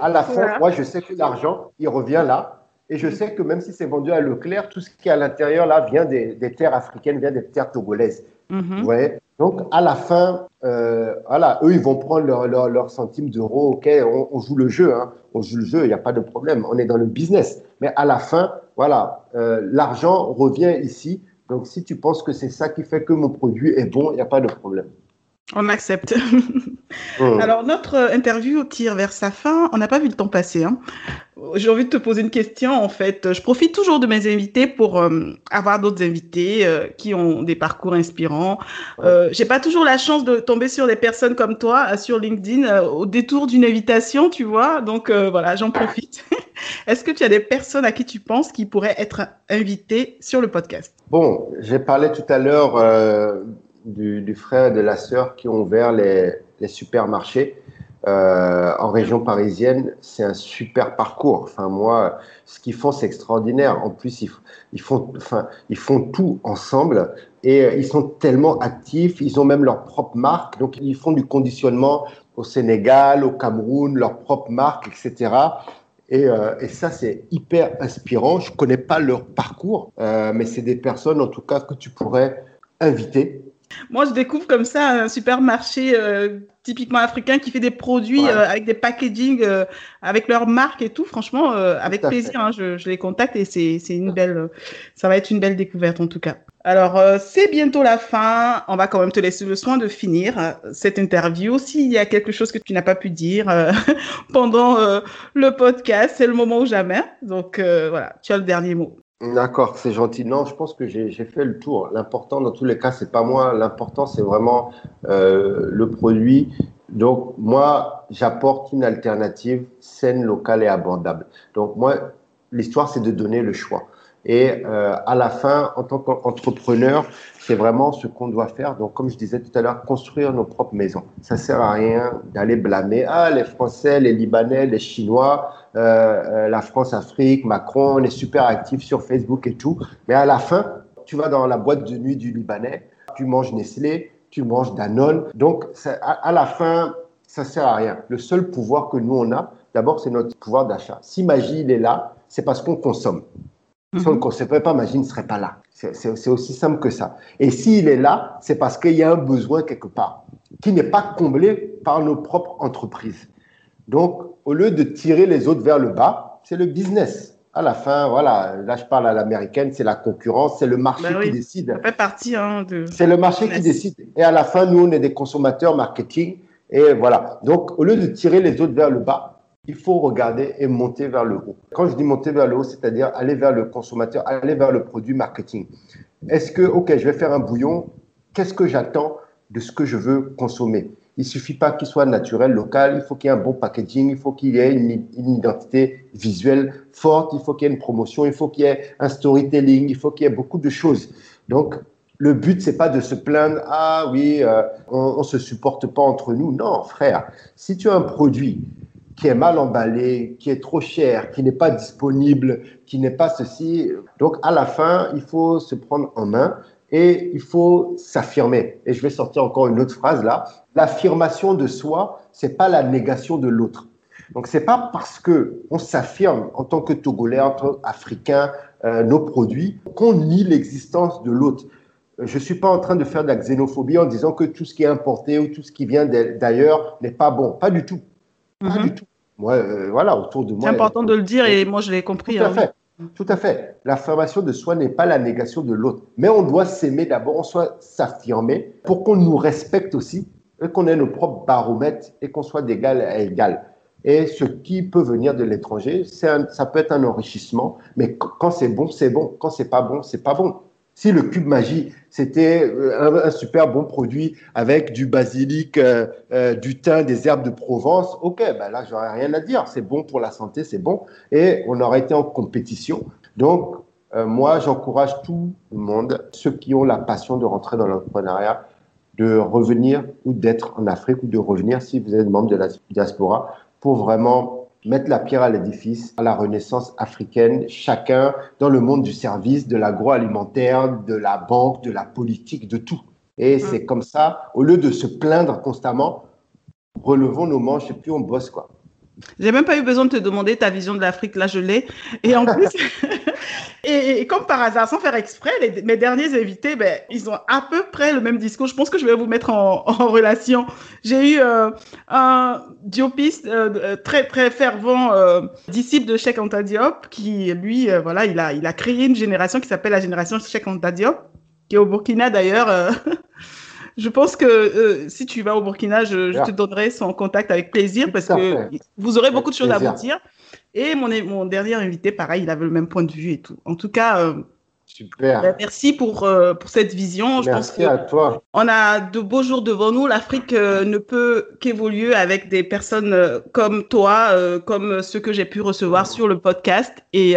À la fin, moi, je sais que l'argent, il revient là. Et je sais que même si c'est vendu à Leclerc, tout ce qui est à l'intérieur là vient des, terres africaines, vient des terres togolaises. Mhm. Vous voyez Donc, à la fin, euh, voilà, eux, ils vont prendre leur, leur, leur centime d'euros. OK, on, on, joue le jeu, hein. on joue le jeu, il n'y a pas de problème. On est dans le business. Mais à la fin, voilà, euh, l'argent revient ici. Donc, si tu penses que c'est ça qui fait que mon produit est bon, il n'y a pas de problème. On accepte. Mmh. Alors, notre interview tire vers sa fin. On n'a pas vu le temps passer. Hein. J'ai envie de te poser une question, en fait. Je profite toujours de mes invités pour euh, avoir d'autres invités euh, qui ont des parcours inspirants. Euh, J'ai pas toujours la chance de tomber sur des personnes comme toi euh, sur LinkedIn au détour d'une invitation, tu vois. Donc, voilà, j'en profite. Est-ce que tu as des personnes à qui tu penses qui pourraient être invitées sur le podcast? Bon, j'ai parlé tout à l'heure du, frère et de la sœur qui ont ouvert les, supermarchés. Euh, en région parisienne, c'est un super parcours. Enfin, moi, ce qu'ils font, c'est extraordinaire. En plus, ils, ils, font, enfin, ils font tout ensemble et euh, ils sont tellement actifs. Ils ont même leur propre marque. Donc, ils font du conditionnement au Sénégal, au Cameroun, leur propre marque, etc. Et, euh, et, ça, c'est hyper inspirant. Je connais pas leur parcours, mais c'est des personnes, en tout cas, que tu pourrais inviter moi, je découvre comme ça un supermarché euh, typiquement africain qui fait des produits ouais. euh, avec des packaging, euh, avec leur marque et tout. Franchement, euh, avec plaisir, hein, je, je, les contacte et c'est une belle, ça va être une belle découverte en tout cas. Alors, euh, c'est bientôt la fin. On va quand même te laisser le soin de finir cette interview. S'il y a quelque chose que tu n'as pas pu dire pendant le podcast, c'est le moment ou jamais. Donc, voilà, tu as le dernier mot. D'accord, c'est gentil. Non, je pense que j'ai fait le tour. L'important, dans tous les cas, c'est pas moi. L'important, c'est vraiment euh, le produit. Donc, moi, j'apporte une alternative saine, locale et abordable. Donc, moi, l'histoire, c'est de donner le choix. Et euh, à la fin, en tant qu'entrepreneur, c'est vraiment ce qu'on doit faire. Donc, comme je disais tout à l'heure, construire nos propres maisons. Ça sert à rien d'aller blâmer ah les Français, les Libanais, les Chinois, euh, euh, la France-Afrique, Macron, on est super actifs sur Facebook et tout. Mais à la fin, tu vas dans la boîte de nuit du Libanais, tu manges Nestlé, tu manges Danone. Donc, à, la fin, ça sert à rien. Le seul pouvoir que nous on a, d'abord, c'est notre pouvoir d'achat. Si Magie il est là, c'est parce qu'on consomme. Si on ne concevait pas, Magie ne serait pas là. C'est aussi simple que ça. Et s'il est là, c'est parce qu'il y a un besoin quelque part qui n'est pas comblé par nos propres entreprises. Donc, au lieu de tirer les autres vers le bas, c'est le business. À la fin, voilà, là je parle à l'américaine, c'est la concurrence, c'est le marché bah oui, qui décide. Ça fait partie hein, de. C'est le marché qui décide. Et à la fin, nous, on est des consommateurs marketing. Et voilà. Donc, au lieu de tirer les autres vers le bas, il faut regarder et monter vers le haut. Quand je dis monter vers le haut, c'est-à-dire aller vers le consommateur, aller vers le produit marketing. Est-ce que, OK, je vais faire un bouillon, qu'est-ce que j'attends de ce que je veux consommer? Il suffit pas qu'il soit naturel, local, il faut qu'il y ait un bon packaging, il faut qu'il y ait une, identité visuelle forte, il faut qu'il y ait une promotion, il faut qu'il y ait un storytelling, il faut qu'il y ait beaucoup de choses. Donc, le but, c'est pas de se plaindre, ah oui, euh, on, on se supporte pas entre nous. Non, frère, si tu as un produit qui est mal emballé, qui est trop cher, qui n'est pas disponible, qui n'est pas ceci. Donc, à la fin, il faut se prendre en main et il faut s'affirmer. Et je vais sortir encore une autre phrase là. L'affirmation de soi, c'est pas la négation de l'autre. Donc, c'est pas parce que on s'affirme en tant que Togolais, en tant qu'Africain, euh, nos produits, qu'on nie l'existence de l'autre. Je suis pas en train de faire de la xénophobie en disant que tout ce qui est importé ou tout ce qui vient d'ailleurs n'est pas bon. Pas du tout. Pas mm -hmm. du tout. Moi, euh, voilà, autour de moi. C'est important de le dire et moi, je l'ai compris. Tout à hein. fait. Tout à fait. L'affirmation de soi n'est pas la négation de l'autre. Mais on doit s'aimer d'abord, on doit s'affirmer pour qu'on nous respecte aussi et qu'on ait nos propres baromètres et qu'on soit d'égal à égal. Et ce qui peut venir de l'étranger, ça peut être un enrichissement, mais quand c'est bon, c'est bon. Quand c'est pas bon, c'est pas bon. Si le cube magie, c'était un, un, super bon produit avec du basilic, euh, euh, du thym, des herbes de Provence, ok, ben là, j'aurais rien à dire. C'est bon pour la santé, c'est bon. Et on aurait été en compétition. Donc, euh, moi, j'encourage tout le monde, ceux qui ont la passion de rentrer dans l'entrepreneuriat, de revenir ou d'être en Afrique ou de revenir si vous êtes membre de la diaspora pour vraiment mettre la pierre à l'édifice, à la renaissance africaine, chacun dans le monde du service, de l'agroalimentaire, de la banque, de la politique, de tout. Et mmh. c'est comme ça, au lieu de se plaindre constamment, relevons nos manches et puis on bosse, quoi. J'ai même pas eu besoin de te demander ta vision de l'Afrique, là je l'ai. Et en plus, et, comme par hasard, sans faire exprès, mes derniers invités, ben, ils ont à peu près le même discours. Je pense que je vais vous mettre en, relation. J'ai eu euh, un diopiste euh, euh, très très fervent disciple de Cheikh Anta Diop, qui lui, voilà, il a il a créé une génération qui s'appelle la génération Cheikh Anta Diop, qui est au Burkina d'ailleurs. Je pense que euh, si tu vas au Burkina, je, te donnerai son contact avec plaisir parce que vous aurez beaucoup de choses à vous dire. Et mon, mon dernier invité, pareil, il avait le même point de vue et tout. En tout cas, euh, Super. Ben, merci pour, euh, pour cette vision. Je merci à toi. On a de beaux jours devant nous. L'Afrique ne peut qu'évoluer avec des personnes comme toi, comme ceux que j'ai pu recevoir sur le podcast. Et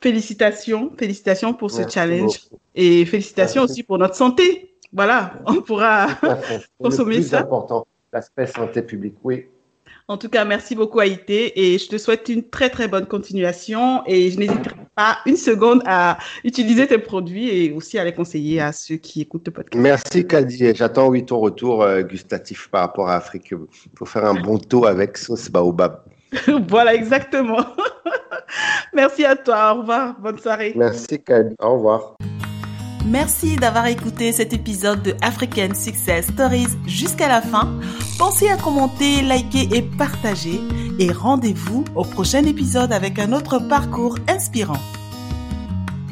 félicitations, félicitations pour ce challenge. Et félicitations aussi pour notre santé voilà, on pourra consommer le plus ça. important, l'aspect santé publique, oui. En tout cas, merci beaucoup Haïté et je te souhaite une très très bonne continuation et je n'hésiterai pas une seconde à utiliser tes produits et aussi à les conseiller à ceux qui écoutent le podcast. Merci Kadi, j'attends oui ton retour euh, gustatif par rapport à Afrique pour faire un bon taux avec sauce baobab. voilà exactement. merci à toi, au revoir, bonne soirée. Merci Kadi, au revoir. Merci d'avoir écouté cet épisode de African Success Stories jusqu'à la fin. Pensez à commenter, liker et partager. Et rendez-vous au prochain épisode avec un autre parcours inspirant.